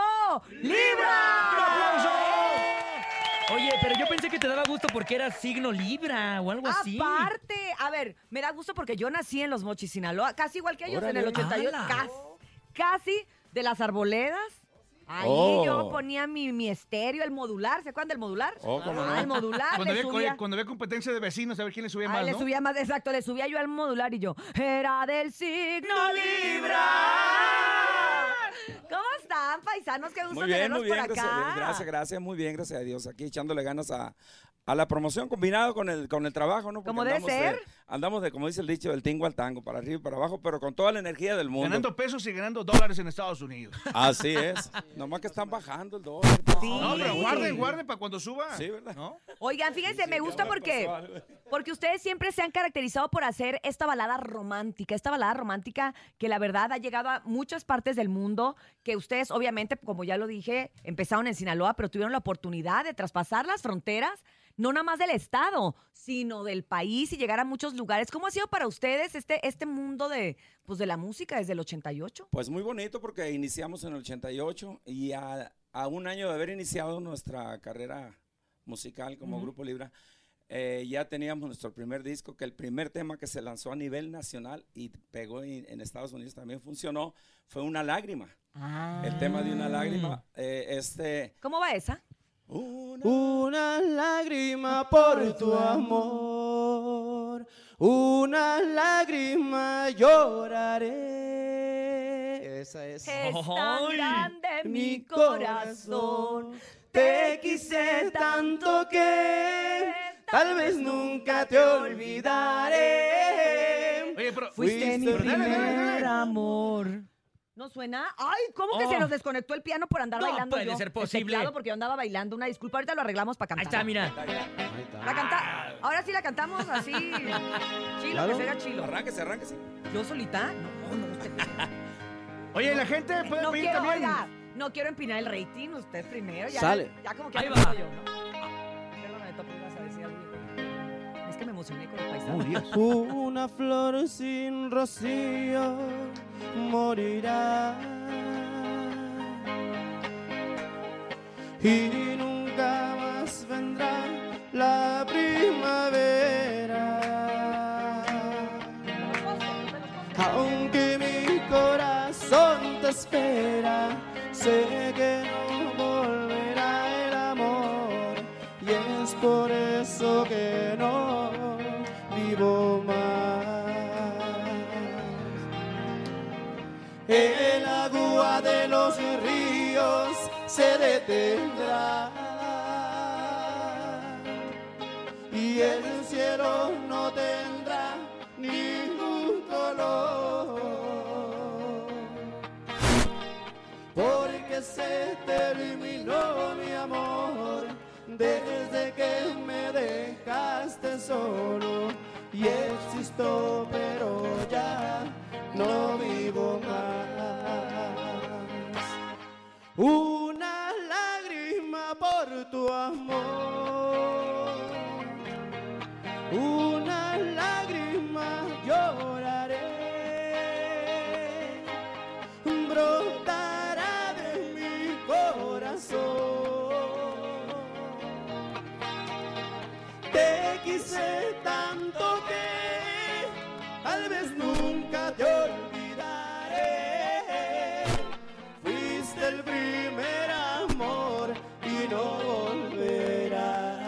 Libra. Oye, pero yo pensé que te daba gusto porque eras signo Libra o algo así. Aparte, a ver, me da gusto porque yo nací en Los Mochis, Sinaloa, casi igual que ellos en el Órale. 88, ¡Hala! casi, casi de las arboledas. Ahí Oh. yo ponía mi, mi estéreo, el modular, ¿se acuerdan del modular? Oh, cómo Ah, no. el modular, Cuando le había, subía. cuando había competencia de vecinos, a ver quién le subía Ay, más, le ¿no? subía más, exacto, le subía yo al modular y yo, era del signo Libra. ¿Cómo están, paisanos? Qué gusto Muy bien, tenerlos muy bien, por gracias a Dios. acá. Gracias, gracias, muy bien, gracias a Dios. Aquí echándole ganas a, a la promoción combinado con el, con el trabajo, ¿no? Porque Como debe andamos de- ser. andamos de, como dice el dicho, del tingo al tango, para arriba y para abajo, pero con toda la energía del mundo. Ganando pesos y ganando dólares en Estados Unidos. Así es. [LAUGHS] Nomás que están bajando el dólar. No, pero guarden, guarden para cuando suba. Sí, ¿verdad? ¿No? Oigan, fíjense, me gusta porque, porque ustedes siempre se han caracterizado por hacer esta balada romántica, esta balada romántica que la verdad ha llegado a muchas partes del mundo, que ustedes obviamente, como ya lo dije, empezaron en Sinaloa, pero tuvieron la oportunidad de traspasar las fronteras, no nada más del estado, sino del país y llegar a muchos lugares. ¿Cómo ha sido para ustedes este, este mundo de, pues, de la música desde el 88? Pues muy bonito porque iniciamos en el 88 y a, a un año de haber iniciado nuestra carrera musical como. Grupo Libra, eh, ya teníamos nuestro primer disco, que el primer tema que se lanzó a nivel nacional y pegó en, en Estados Unidos también funcionó, fue Una Lágrima. El tema de Una Lágrima, eh, este... ¿Cómo va esa? Una lágrima por tu amor, una lágrima lloraré. Esa es. Es tan grande mi corazón, te quise tanto que tal vez nunca te olvidaré. Oye, pero Fuiste mi pero dale, dale, dale. primer amor. ¿No suena? Ay, ¿cómo que Oh. se nos desconectó el piano por andar No bailando puede yo? ser El posible. teclado porque yo andaba bailando. Una disculpa, ahorita lo arreglamos para cantar. Ahí está, mira. La canta... Ahora sí la cantamos así. [LAUGHS] Chilo, Claro. que será chilo. Arránquese, arránquese. ¿Yo solita? No, no, usted. [LAUGHS] Oye, la gente puede no pedir quiero, también. oiga, no quiero empinar el rating, usted primero. Ya, Sale. Ya como que Ahí me va. yo, ¿no? Perdóname, Topo, ibas a decir algo. Es que me emocioné con el paisaje. [LAUGHS] Una flor sin rocío morirá y nunca más vendrá la espera, sé que no volverá el amor y es por eso que no vivo más. El agua de los ríos se detendrá y el cielo no tendrá ningún color porque se terminó mi amor. Desde que me dejaste solo. Y existo pero ya no vivo más. Una lágrima por tu amor Quise tanto que tal vez nunca te olvidaré. Fuiste el primer amor y no volverás.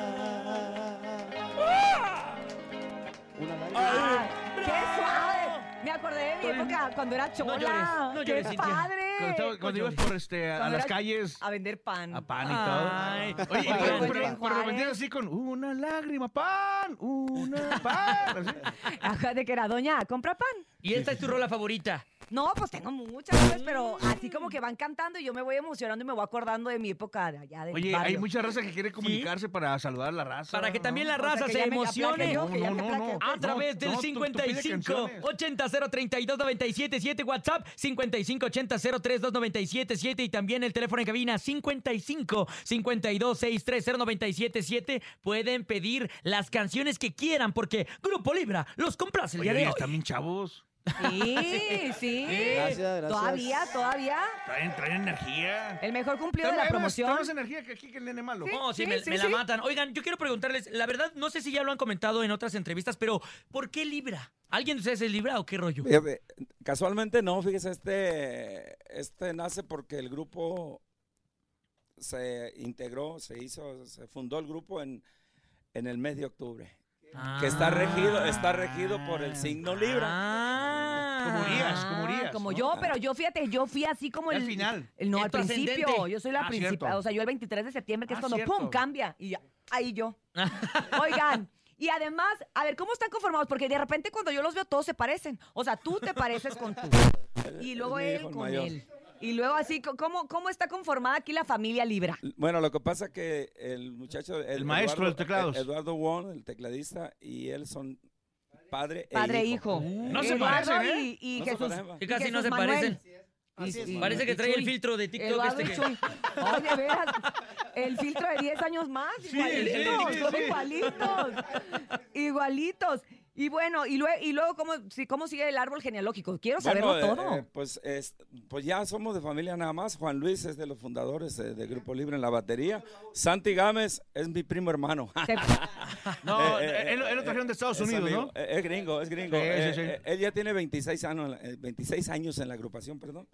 Una Ah, ¡Qué suave! Me acordé de mi época cuando era chola. llores, no ¡Qué llores, Cintia. padre! Cuando, estaba- cuando ibas por este, a, las calles A vender pan. a pan y Ay. todo. Oye, pero, pero vendían así con una lágrima, pan, una [LAUGHS] pan. así. Ajá, de que era doña, compra pan. Y esta es tu rola favorita. No, pues tengo muchas, pues, pero así como que van cantando y yo me voy emocionando y me voy acordando de mi época de allá de Oye, hay mucha raza que quiere comunicarse para saludar a la raza. Para que también la O sea, raza se emocione. que ya me aplaque. A No, través no, del tú- tú pide 55 canciones. 80 032 977 WhatsApp 55 80 032 977 y también el teléfono en cabina 55 52 630 977 pueden pedir las canciones que quieran porque Grupo Libra los complace el día Oye, de hoy. están bien chavos. Sí, sí. [LAUGHS] Gracias, gracias. Todavía, todavía. Traen, traen energía. El mejor cumplido de la promoción. más energía que aquí que el nene malo. No, sí, sí, me, sí, me la matan. Oigan, yo quiero preguntarles, la verdad, no sé si ya lo han comentado en otras entrevistas, pero ¿por qué Libra? ¿Alguien de ustedes es Libra o qué rollo? Eh, eh, Casualmente no, fíjese, este, este nace porque el grupo se integró, se hizo, se fundó el grupo en, en el mes de octubre. Que está regido, está regido por el signo Libra. Como Urias, como Ah, Urias. como ¿no? yo, pero yo fíjate, yo fui así como Al el final. el- no, al principio. Yo soy la Ah, principal. O sea, yo el 23 de septiembre, que es Ah, cuando cierto. pum, cambia. Y ya, ahí yo. [LAUGHS] Oigan. Y además, a ver, ¿cómo están conformados? Porque de repente cuando yo los veo, todos se parecen. O sea, tú te pareces con tú. Y luego él con mayor. él. Y luego así, ¿cómo, ¿cómo está conformada aquí la familia Libra? Bueno, lo que pasa que el muchacho, el, El maestro de teclados. Eduardo Wong, el tecladista, y él son padre e Padre e hijo. hijo. No se parecen, ¿eh? Y, y No se Jesús. parecen. Y casi no Jesús se Manuel. parecen. Así es, Y- Parece que trae el filtro de TikTok Eduardo este que... Chuy. Ay, de veras. El filtro de 10 años más. Igualitos. sí, son sí. igualitos. Igualitos. Y bueno, y luego, y luego ¿cómo, ¿cómo sigue el árbol genealógico? Quiero saberlo Bueno, eh, todo. eh, pues, es- pues ya somos de familia nada más. Juan Luis es de los fundadores eh, de Grupo Libre en la batería. Santi Gámez es mi primo hermano. [LAUGHS] [LAUGHS] No, [LAUGHS] Eh, eh, él, él lo trajeron de Estados Es Unidos, amigo, ¿no? eh, Es gringo, es gringo. Sí, sí, sí. él ya tiene 26 años, en la- eh, 26 años en la agrupación, perdón.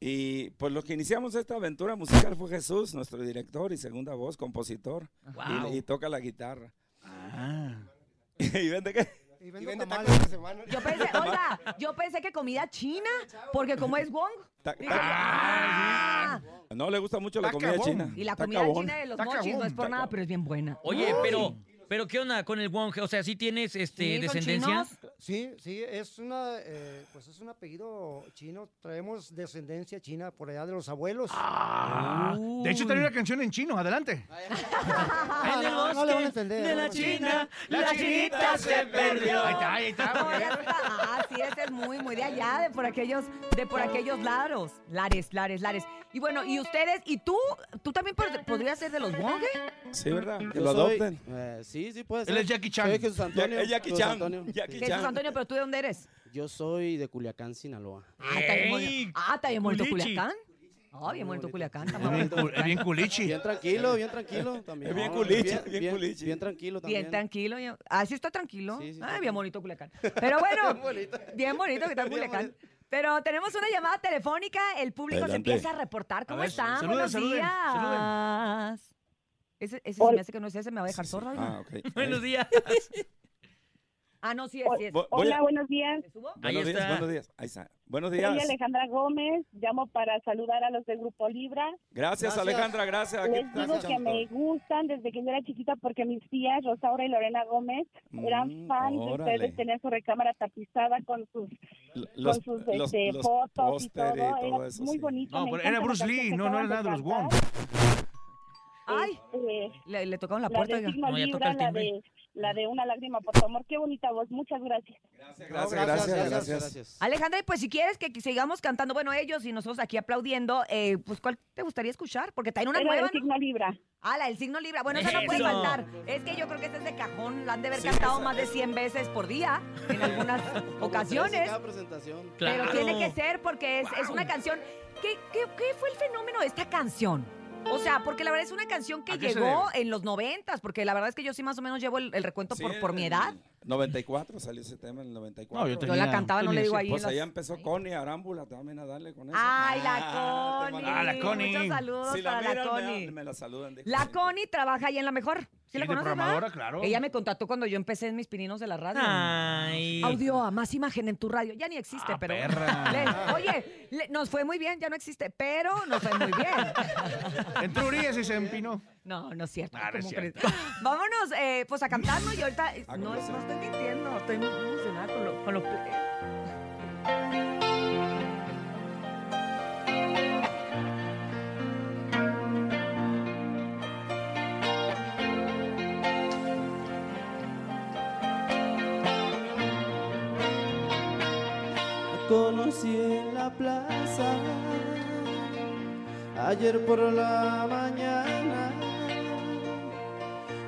Y pues lo que iniciamos esta aventura musical fue Jesús, nuestro director y segunda voz, compositor. Wow. Y, y toca la guitarra. Ah. ¿Y vende qué? Y vende tamales esta semana. Yo pensé, [LAUGHS] oiga, yo pensé que comida china, porque como es Wong. Ta- dije, ta- ah. No le gusta mucho la comida china. Y la comida china de los mochis no es por nada, pero es bien buena. Oye, pero, pero ¿qué onda con el Wong? O sea, ¿sí tienes este, Sí, descendencia? Sí, sí, es una, eh, pues es un apellido chino. Traemos descendencia china por allá de los abuelos. Ah, de hecho, trae una canción en chino. Adelante. [LAUGHS] Ah, no, no le van a entender. de la. China, La chinita se perdió. Ahí está, ahí está. No, ya está. Ah, sí, ese es muy, muy de allá, de por aquellos, de por aquellos lados. Lares, lares, lares. Y bueno, y ustedes, y tú, tú también pod- podrías ser de los Wong. Sí, ¿verdad? Que lo soy- adopten. eh, sí, sí, puede ser. Él es Jackie Chan. Soy Jesús Antonio. es Jackie Jesús Chan. Antonio, Jackie sí. Chan. Jesús Antonio, pero tú de dónde eres? Yo soy de Culiacán, Sinaloa. Ah, está bien. Ah, está bien bonito Culichi. Culiacán. Ah, bien bonito Culiacán. está Es bien, bonito. cul- es bien culichi. Bien tranquilo, bien tranquilo también. Es bien culichi, bien culichi. Bien tranquilo también. Bien tranquilo. yo- Ah, sí está tranquilo. Sí, sí, ah, está bien bonito Culiacán. Pero bueno, [LAUGHS] Bien bonito. bien bonito que está Bien Culiacán. bonito. Pero tenemos una llamada telefónica, el público se Adelante. empieza a reportar. ¿Cómo ver, están? saluden, Buenos saluden, días. Ese, ese se me hace que no es ese, me va a dejar sorda. oiga. Ah, ok. [LAUGHS] Buenos días. [LAUGHS] Ah, no, sí es, sí es. A- Hola, buenos días. ¿Se subo? Ahí Buenos días, buenos días. Ahí está. Buenos Soy días. Alejandra Gómez. Llamo para saludar a los del Grupo Libra. Gracias, Gracias. Alejandra, gracias. Aquí Les digo que me gustan desde que yo era chiquita porque mis tías, Rosaura y Lorena Gómez, eran Mm, fans de ustedes. Tenían su recámara tapizada con sus, Los, con sus los- este, los fotos y todo. y todo Era eso, muy sí. bonito. No, pero era Bruce Lee, no, no era nada de los Wong. Ay, Este, le, le tocaron la la puerta. de oiga. Signo No, ya toca el la de, la de Una lágrima por tu amor. Qué bonita voz. Muchas gracias. Gracias, No, gracias, gracias, gracias. Alejandra, y pues si quieres que sigamos cantando, bueno, ellos y nosotros aquí aplaudiendo, eh, pues ¿cuál te gustaría escuchar? Porque traen una Era nueva, de ¿no? Signo Libra. Ah, la del signo Libra. Bueno, esa no puede faltar. Es que yo creo que esa es de cajón. La han de haber Sí, cantado esa más de es. 100 veces por día en [LAUGHS] algunas en ocasiones. cada presentación. Pero Claro. tiene que ser porque es, es una canción. ¿Qué, qué, qué fue el fenómeno de esta canción? O sea, porque la verdad es una canción que ¿A qué se llegó en los noventas, porque la verdad es que yo sí más o menos llevo el, el recuento por, por mi edad. 94 salió ese tema en el 94. No, yo Yo tenía- la cantaba, no le digo ahí. en Pues allá empezó Connie Arámbula también a darle con eso. Ay, la Ah, Connie. Ah, la Connie. Muchos saludos Si para la miran, me, Connie. me la saludan. de- La Connie trabaja ahí en la mejor. ¿Sí, Sí, la conoces, programadora, verdad? claro. Ella me contactó cuando yo empecé en mis pininos de la radio. Ay. Audio a más imagen en tu radio. Ya ni existe, Ah, pero. perra. Le- oye, le- nos fue muy bien, ya no existe, pero nos fue muy bien. [LAUGHS] Entró Urias y se empinó. No, no es cierto. Ah, no es cierto. [LAUGHS] Vámonos, eh, pues a cantarnos y ahorita. Ah, no, ¿cómo no es? estoy mintiendo, estoy muy emocionada con lo. Con lo conocí en la plaza ayer por la mañana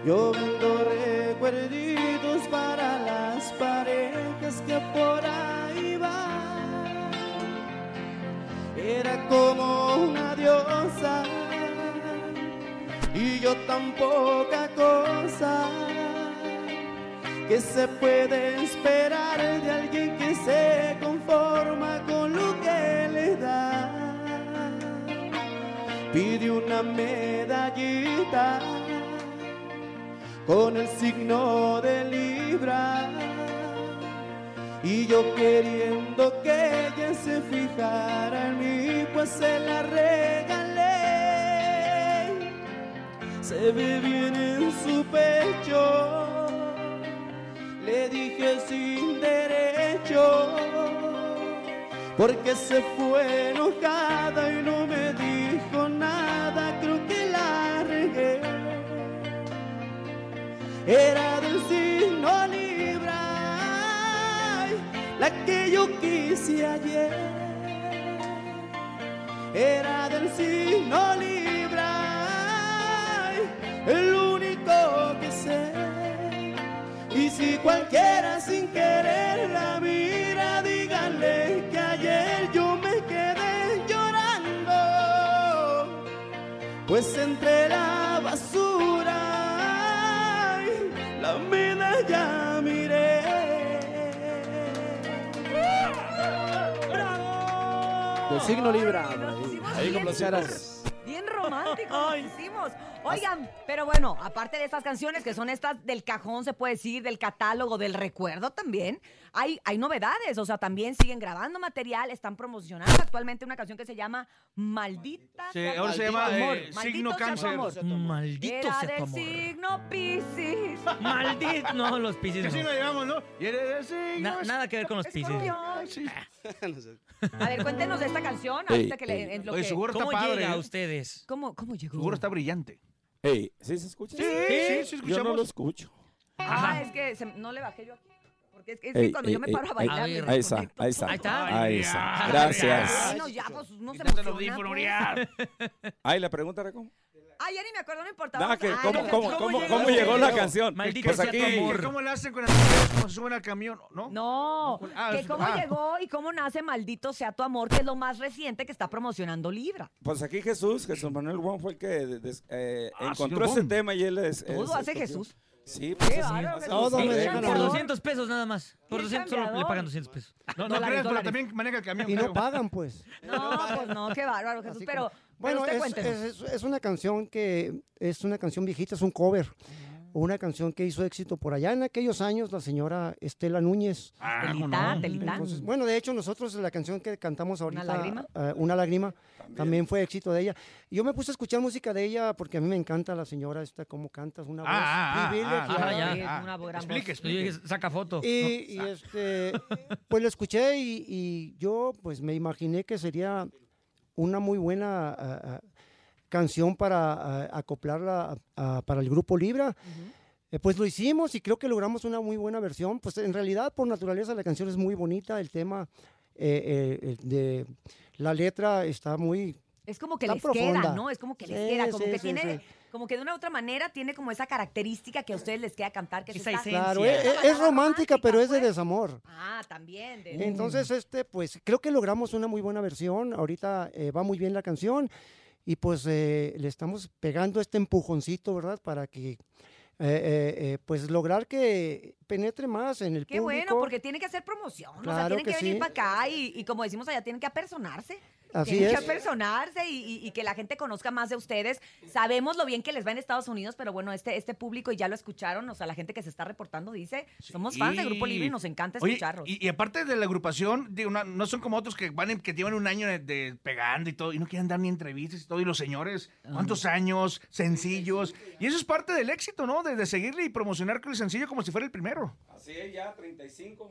Yo vendo recuerditos para las parejas que por ahí van. Era como una diosa y yo tan poca cosa que se puede esperar de alguien que se conforma con lo que le da. Pide una medallita con el signo de Libra y yo queriendo que ella se fijara en mí, pues se la regalé. Se ve bien en su pecho le dije sin derecho, porque se fue enojada y no Era del signo Libra, la que yo quise ayer. Era del signo Libra, el único que sé. Y si cualquiera sin querer la mira, díganle que ayer yo me quedé llorando. Pues entre la signo Libra. Ahí los Bien romántico lo hicimos. Oigan, pero bueno, aparte de estas canciones que son estas del cajón, se puede decir, del catálogo, del recuerdo también, hay, hay novedades. O sea, también siguen grabando material, están promocionando actualmente una canción que se llama Maldita Sí, ahora se llama, amor. eh, signo cáncer. Maldito Era sea tu del amor. signo Piscis. [LAUGHS] Maldito. No, los piscis Que no. así lo llevamos, ¿no? Y eres así, Na- nada que ver con los piscis. A ver, cuéntenos de esta canción. Ahorita que le- en lo Oye, que- su gorro está ¿Cómo padre. llega a ¿eh? ustedes? ¿Cómo, ¿Cómo llegó? Su gorro está brillante. Ey, ¿sí se escucha? Sí, sí, sí, Yo no escuchamos. lo escucho. Ah, es que se- no le bajé yo aquí. Porque es que, es que Ey, cuando ey, yo me ey, paro a ey, bailar. A me Ahí está, desconecto. ahí está. Ahí está. Ahí Ay, está. ya, Gracias. Bueno, ya, pues no se Quítate emociona, pues. Ay, la pregunta era cómo. Ah, ya ni me acuerdo, no importa. Nada, vamos que ¿cómo, Ay, cómo, ¿cómo cómo, llegó? cómo llegó la canción? Maldito Pues sea aquí, tu amor. ¿Que ¿Cómo le hacen con las mujeres cuando se suben al camión? ¿No? No, Ah, que cómo ah. llegó y cómo nace Maldito sea tu amor, que es lo más reciente que está promocionando Libra. Pues aquí Jesús, Jesús Manuel Juan fue el que des- eh, Ah, encontró ese tema y él es... Todo es- hace escogió. Jesús. Sí, pues. Todo Qué me dejan Por hablar. cambiador. 200 pesos nada más. Por Qué 200 solo le pagan 200 pesos. No, no Dólares, creas, pero también maneja el camión. Y no pagan, pues. No, pues no, qué bárbaro, Jesús. Así Pero, como- pero Bueno, usted es, cuéntenos. es- es- es una canción que es una canción viejita, es un cover. Una canción que hizo éxito por allá en aquellos años la señora Estela Núñez. Ah, ¿cómo Telita, no? telita. Entonces, bueno, de hecho nosotros la canción que cantamos ahorita, lágrima? eh, Una lágrima, también. fue éxito de ella. Y yo me puse a escuchar música de ella porque a mí me encanta la señora esta, cómo canta, es una voz Ah, ah, ah, ah, ya. Ah. una. Explique, explique. saca foto. Y, y, este, pues lo escuché y, y yo pues me imaginé que sería una muy buena ah, ah, canción para ah, acoplarla para el grupo Libra. Eh, pues lo hicimos y creo que logramos una muy buena versión. Pues en realidad por naturaleza la canción es muy bonita, el tema eh, eh, de la letra está muy... Es como que Está les profunda. queda, ¿no? Es como que les Sí, queda, como sí, que sí, tiene, sí. como que de una u otra manera tiene como esa característica que a ustedes les queda cantar, que es Esa esta- esencia. Claro, es, es- es romántica, pero es de pues. desamor. Ah, también. de- Entonces, este, pues creo que logramos una muy buena versión. Ahorita eh, va muy bien la canción y pues eh, le estamos pegando este empujoncito, ¿verdad? Para que, eh, eh, eh, pues lograr que penetre más en el Qué bueno, público. porque tiene que hacer promoción. o sea, Claro tienen que, que venir sí. para acá y, y como decimos allá, tienen que apersonarse. Así tienen que es. apersonarse y, y- y que la gente conozca más de ustedes. Sabemos lo bien que les va en Estados Unidos, pero bueno, este, este público, y ya lo escucharon, o sea, la gente que se está reportando dice, somos fans de Grupo Libre y nos encanta Oye, escucharlos. y, y aparte de la agrupación, digo, no, no son como otros que van en- que llevan un año de, de pegando y todo, y no quieren dar ni entrevistas y todo, y los señores. ¿cuántos años? Sencillos. Y eso es parte del éxito, ¿no? De, de seguirle y promocionar el sencillo como si fuera el primero. Así es, ya 35.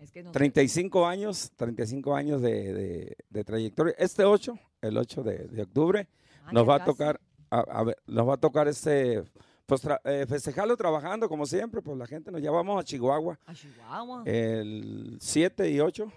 Es que no- 35 años, 35 años de, de- de trayectoria. Este 8, el 8 de, de octubre, Ah, nos va a casi. tocar, a, a ver, nos va a tocar este, pues tra- eh, festejarlo trabajando como siempre, pues la gente nos llevamos a Chihuahua A Chihuahua. el 7 y 8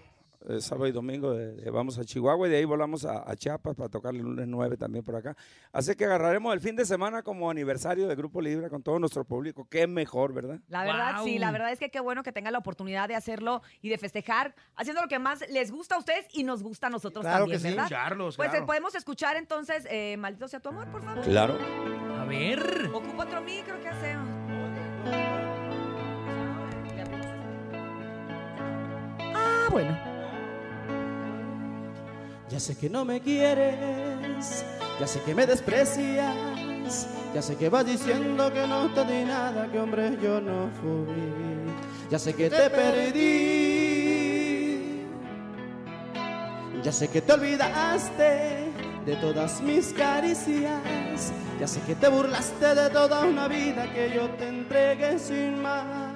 eh, sábado y domingo eh, eh, vamos a Chihuahua y de ahí volamos a, a Chiapas para tocar el lunes 9 también por acá. Así que agarraremos el fin de semana como aniversario de Grupo Libre con todo nuestro público. Qué mejor, ¿verdad? La verdad, sí, la verdad es que qué bueno que tengan la oportunidad de hacerlo y de festejar, haciendo lo que más les gusta a ustedes y nos gusta a nosotros Claro también, que sí. ¿verdad? Escucharlos, pues claro. eh, podemos escuchar entonces, eh, Maldito sea tu amor, por favor. Claro. A ver. Ocupa otro micro, ¿qué hacemos? Ah, bueno. Ya sé que no me quieres, ya sé que me desprecias, ya sé que vas diciendo que no te di nada, que hombre yo no fui. Ya sé que te perdí, ya sé que te olvidaste de todas mis caricias, ya sé que te burlaste de toda una vida que yo te entregué sin más.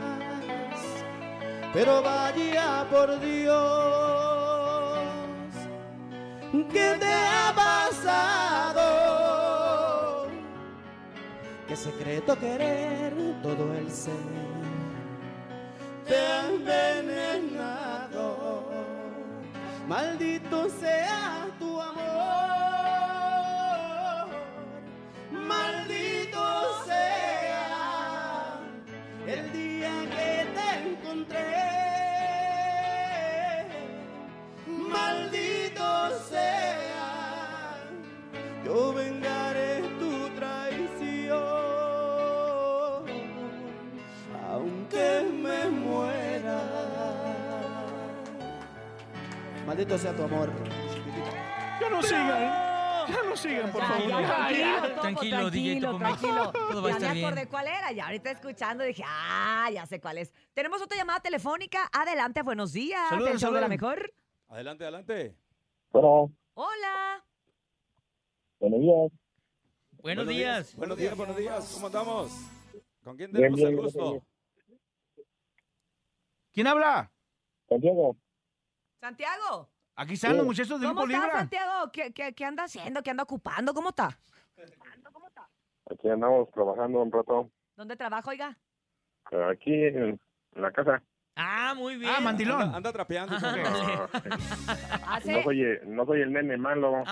Pero vaya por Dios, ¿qué te ha pasado? ¿Qué secreto querer todo el ser? Te ha envenenado, maldito sea tu amor, maldito Maldito sea tu amor. Ya no sigan, ya no sigan, por Ya, favor. ya, tranquilo, Tranquilo, DJ tranquilo. Todo va a ya estar me bien. acordé cuál era, ya ahorita escuchando dije, ah, ya sé cuál es. Tenemos otra llamada telefónica. Adelante, buenos días. Show de la mejor. Adelante, adelante. Bueno, Hola. buenos días. Buenos días. Buenos días, buenos días. ¿Cómo andamos? ¿Con quién tenemos bien, el gusto? ¿Quién habla? Santiago. Santiago. Aquí están los muchachos del ¿Cómo Grupo está, Libra. Santiago? ¿Qué, qué, qué anda haciendo? ¿Qué anda ocupando? ¿Cómo está? Aquí andamos trabajando un rato. ¿Dónde trabaja, oiga? Aquí en la casa. Ah, muy bien. Ah, mandilón. Anda, anda trapeando. Hace- [LAUGHS] No soy, el- no soy el nene malo.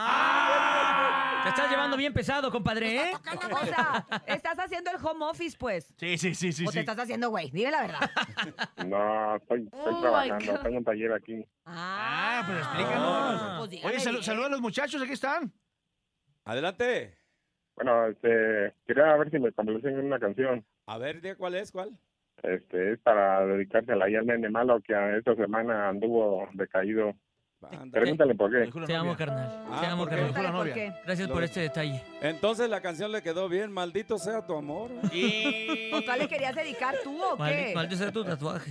Te estás llevando bien pesado, compadre, ¿eh? O sea, estás haciendo el home office, pues. Sí, sí, sí, sí. ¿O te sí. estás haciendo, güey? Dime la verdad. [LAUGHS] No, estoy, estoy Oh, my trabajando. God. Tengo un taller aquí. Ah, pues explícanos. pues dígame Oye, salu- bien. saluda a los muchachos, aquí están. Adelante. Bueno, este, quería ver si me complacen una canción. A ver, ¿de ¿cuál es? ¿Cuál? Este, es para dedicársela ahí al nene malo que a esta semana anduvo decaído. Pregúntale por qué. Te amo, carnal. Te Ah, amo, ¿por qué? carnal. Por qué. Gracias por este detalle. Entonces la canción le quedó bien. Maldito sea tu amor. ¿O cuál le querías dedicar tú o qué? Maldito sea tu tatuaje.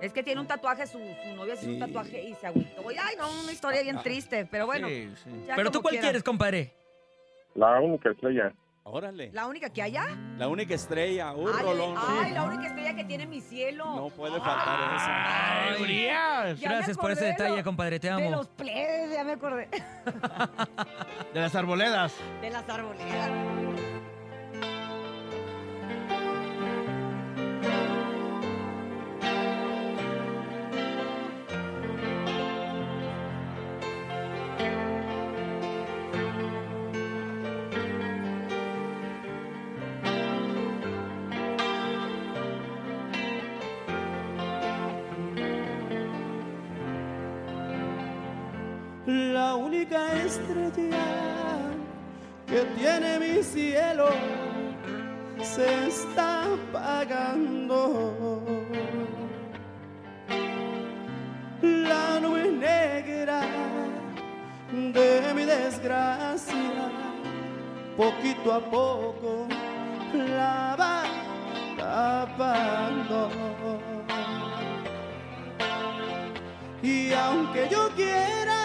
Es que tiene un tatuaje, su, su novia un Sí. tatuaje y se agüitó. Ay, no, una historia bien triste, pero bueno. Sí, sí. ya Pero tú, ¿cuál quieres, compadre? La única estrella. Órale. ¿La única que haya? La única estrella. Un Ay, rolón. ay, la única estrella que tiene mi cielo. No puede faltar esa. Ay, Urias. Ya me Gracias por ese de detalle, lo- compadre. Te De amo. los plebes, ya me acordé. [LAUGHS] De las arboledas. De las arboledas. La única estrella que tiene mi cielo se está apagando. La nube negra de mi desgracia, poquito a poco la va tapando. Y aunque yo quiera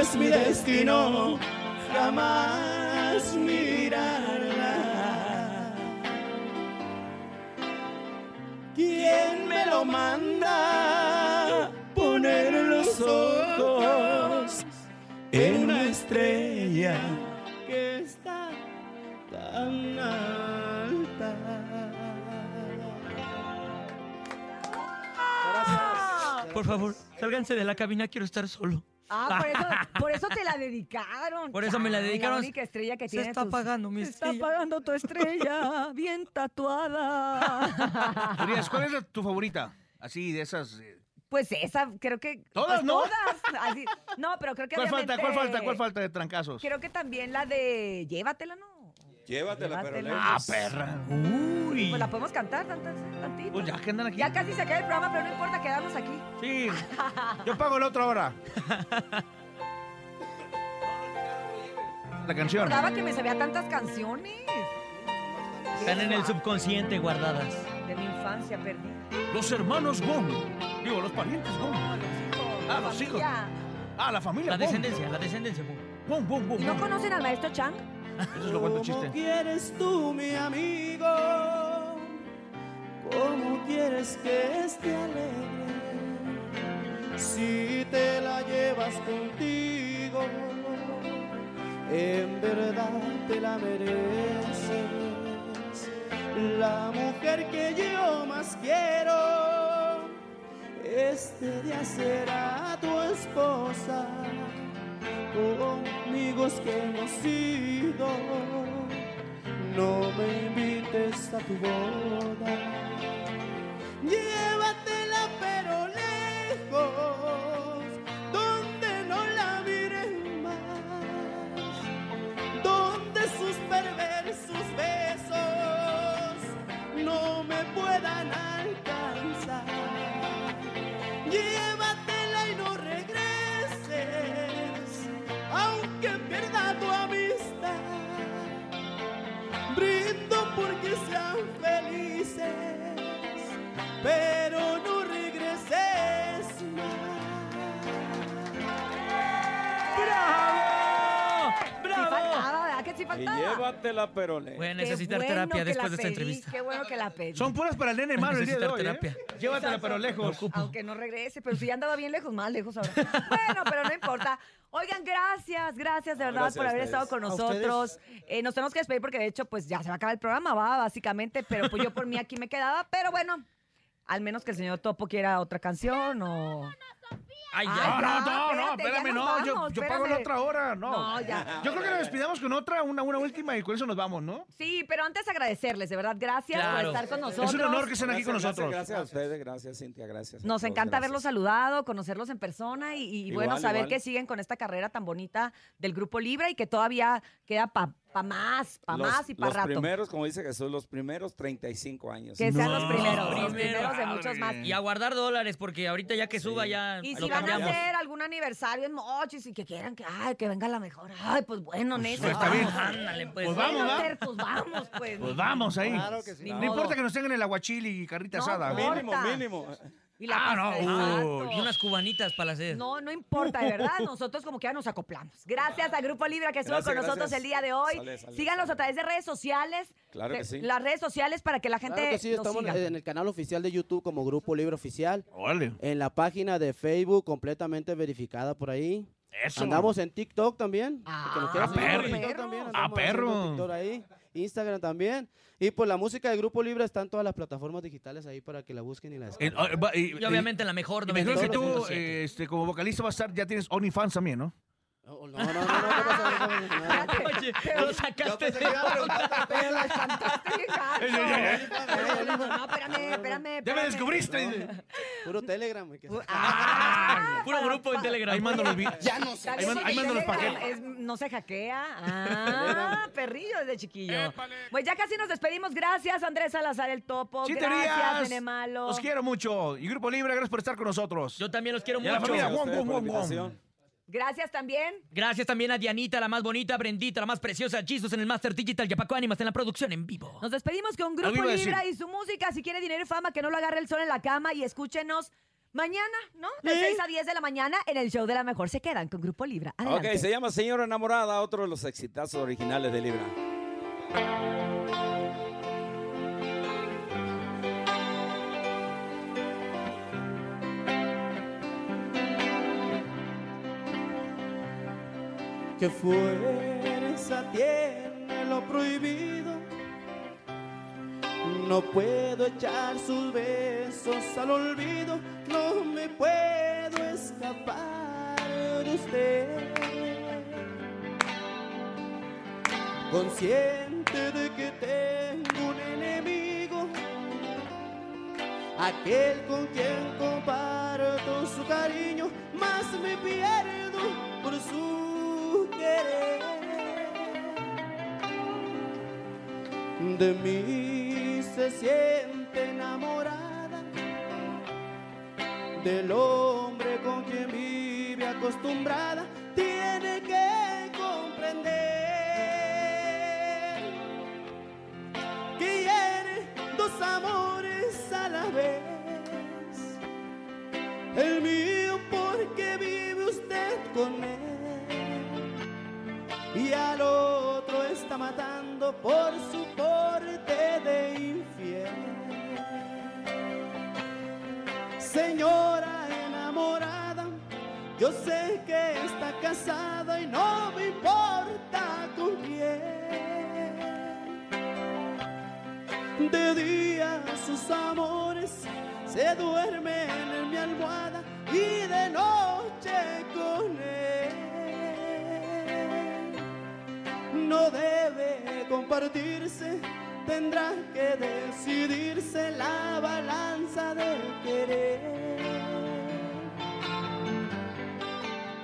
es mi destino jamás mirarla. ¿Quién me lo manda? Poner los ojos en una estrella que está tan Por favor, sálganse de la cabina, quiero estar solo. Ah, por eso, por eso te la dedicaron. Por eso me la dedicaron. La única estrella que Se tiene. está tus- apagando mi Se está estrella. apagando tu estrella, [LAUGHS] bien tatuada. Urias, ¿cuál es tu favorita? Así, de esas... eh, Pues esa, creo que. ¿Todas, pues no? Todas. Así- no, pero creo que ¿Cuál falta? ¿Cuál falta? ¿Cuál falta de trancazos? Creo que también la de Llévatela, ¿no? Llévatela, pero Llévatela. lejos. Ah, perra. Uy. Pues la podemos cantar tantas, tantito. Pues ya que andan aquí. Ya casi se acaba el programa, pero no importa, quedamos aquí. Sí. [LAUGHS] Yo pago la otra hora. La canción. Recordaba que me sabía tantas canciones Están en el subconsciente guardadas. de mi infancia perdida. Los hermanos Gong. Digo, los parientes Gong. Ah, los hijos. familia. Ah, la familia La descendencia, la descendencia. Gong, Gong, Gong, ¿Y no conocen al maestro Chang? Eso es lo cuento ¿Cómo chiste. quieres tú, mi amigo? ¿Cómo quieres que esté alegre? Si te la llevas contigo, en verdad te la mereces. La mujer que yo más quiero, este día será tu esposa conmigo es que hemos ido. No me invites a tu boda. Llévatela faltaba? llévatela, pero lejos. Voy a necesitar bueno terapia después la de esta pedí, entrevista. Qué bueno que la pedí. Son puras para el nene malo el día de Necesitar hoy, ¿eh? terapia. Llévatela pero lejos. Aunque no regrese, pero si ya andaba bien lejos, más lejos ahora. Bueno, pero no importa. Oigan, gracias, gracias de verdad gracias por haber estado con nosotros. Eh, nos tenemos que despedir porque de hecho, pues ya se va a acabar el programa, va, básicamente, pero pues yo por mí aquí me quedaba, pero bueno, al menos que el señor Topo quiera otra canción o... Ay, ya. No, no, no, ya espérame, nos no. Yo, vamos, yo pago la otra hora, no. No, ya. Yo creo que nos despidamos con otra, una, una última y con eso nos vamos, ¿no? Sí, pero antes agradecerles, de verdad, gracias por estar con Es nosotros. un honor que estén aquí con Gracias, nosotros. Gracias, gracias a ustedes, gracias Cintia, gracias. a Nos todos, encanta gracias. haberlos saludado, conocerlos en persona y, y, bueno, saber igual. que siguen con esta carrera tan bonita del Grupo Libra y que todavía queda para pa más, para Los- más y para Los rato. primeros, como dice Jesús, los primeros 35 años. Que sean los primeros, los primero. primeros de muchos más. Y a guardar dólares, porque ahorita ya que suba ya Y si van cambiamos. a hacer algún aniversario en Mochis y que quieran que, ay, que venga la mejor, ay, pues bueno, Néstor. pues, está bien. [LAUGHS] Ándale, pues. Pues vamos, pues vamos, pues. Pues vamos ahí. Claro que sí. No importa que nos tengan el aguachili y carrita No, asada. no. Mínimo, mínimo. Y la Ah, no, pasta-. Y unas cubanitas para hacer. No, no importa, de verdad. [LAUGHS] Nosotros como que ya nos acoplamos. Gracias a Grupo Libra que estuvo Gracias, con nosotros gracias. el día de hoy. Sale, sale, Síganos sale. a través de redes sociales. Claro que de- sí. Las redes sociales para que la gente Claro que sí, estamos siga. en el canal oficial de YouTube como Grupo Libre Oficial. Órale. En la página de Facebook completamente verificada por ahí. Eso. Andamos en TikTok también. Ah, en perro. TikTok también, Ah, andamos perro. ahí. Instagram también. Y pues la música de Grupo Libre está en todas las plataformas digitales ahí para que la busquen y la descarguen. ah, va- y- Y obviamente la mejor, y me dijeron que tú, 97.7. eh, este, como vocalista vas a estar, ya tienes OnlyFans también, ¿no? No, no, no, no, no, ¿qué pasa? ¿Qué pasa? [LAUGHS] Oye, lo sacaste de Pero la espantaste, bien gacho. Ay, No, espérame, espérame. ¡Ya me descubriste! Puro Telegram. güey, Ah, [LAUGHS] Puro grupo en Telegram. Ahí mando los Ya no sé. Ahí mando- los paquetes. Es- no se hackea. [LAUGHS] Ah, perrillo desde chiquillo. Pues ya casi nos despedimos. Gracias, Andrés Salazar, el topo. Gracias, teorías. Nene Malo. Los quiero mucho. Y Grupo Libre, gracias por estar con nosotros. Yo también los quiero la mucho. familia, Gracias también. Gracias también a Dianita, la más bonita, Brendita, la más preciosa, Jesus en el Master Digital, Yapaco Ánimas en la producción en vivo. Nos despedimos con Grupo. Libra y su música. Si quiere dinero y fama, que no lo agarre el sol en la cama y escúchenos mañana, ¿no? De 6 a 10 de la mañana en el show de la mejor. Se quedan con Grupo Libra. Adelante. Ok, se llama Señora Enamorada, otro de los exitazos originales de Libra. Que fuerza tiene lo prohibido, No puedo echar sus besos al olvido, no me puedo escapar de usted. Consciente de que tengo un enemigo, aquel con quien comparto su cariño, más me pierdo por su De mí se siente enamorada del hombre con quien vive acostumbrada, por su porte de infiel. Señora enamorada, yo sé que está casada y no me importa con quién. De día sus amores se duermen en mi almohada y de noche con No debe compartirse, tendrá que decidirse la balanza del querer.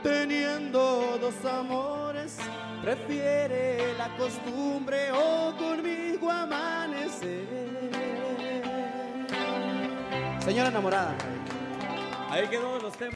Teniendo dos amores, prefiere la costumbre o conmigo amanecer. Señora enamorada. Ahí quedó los temas.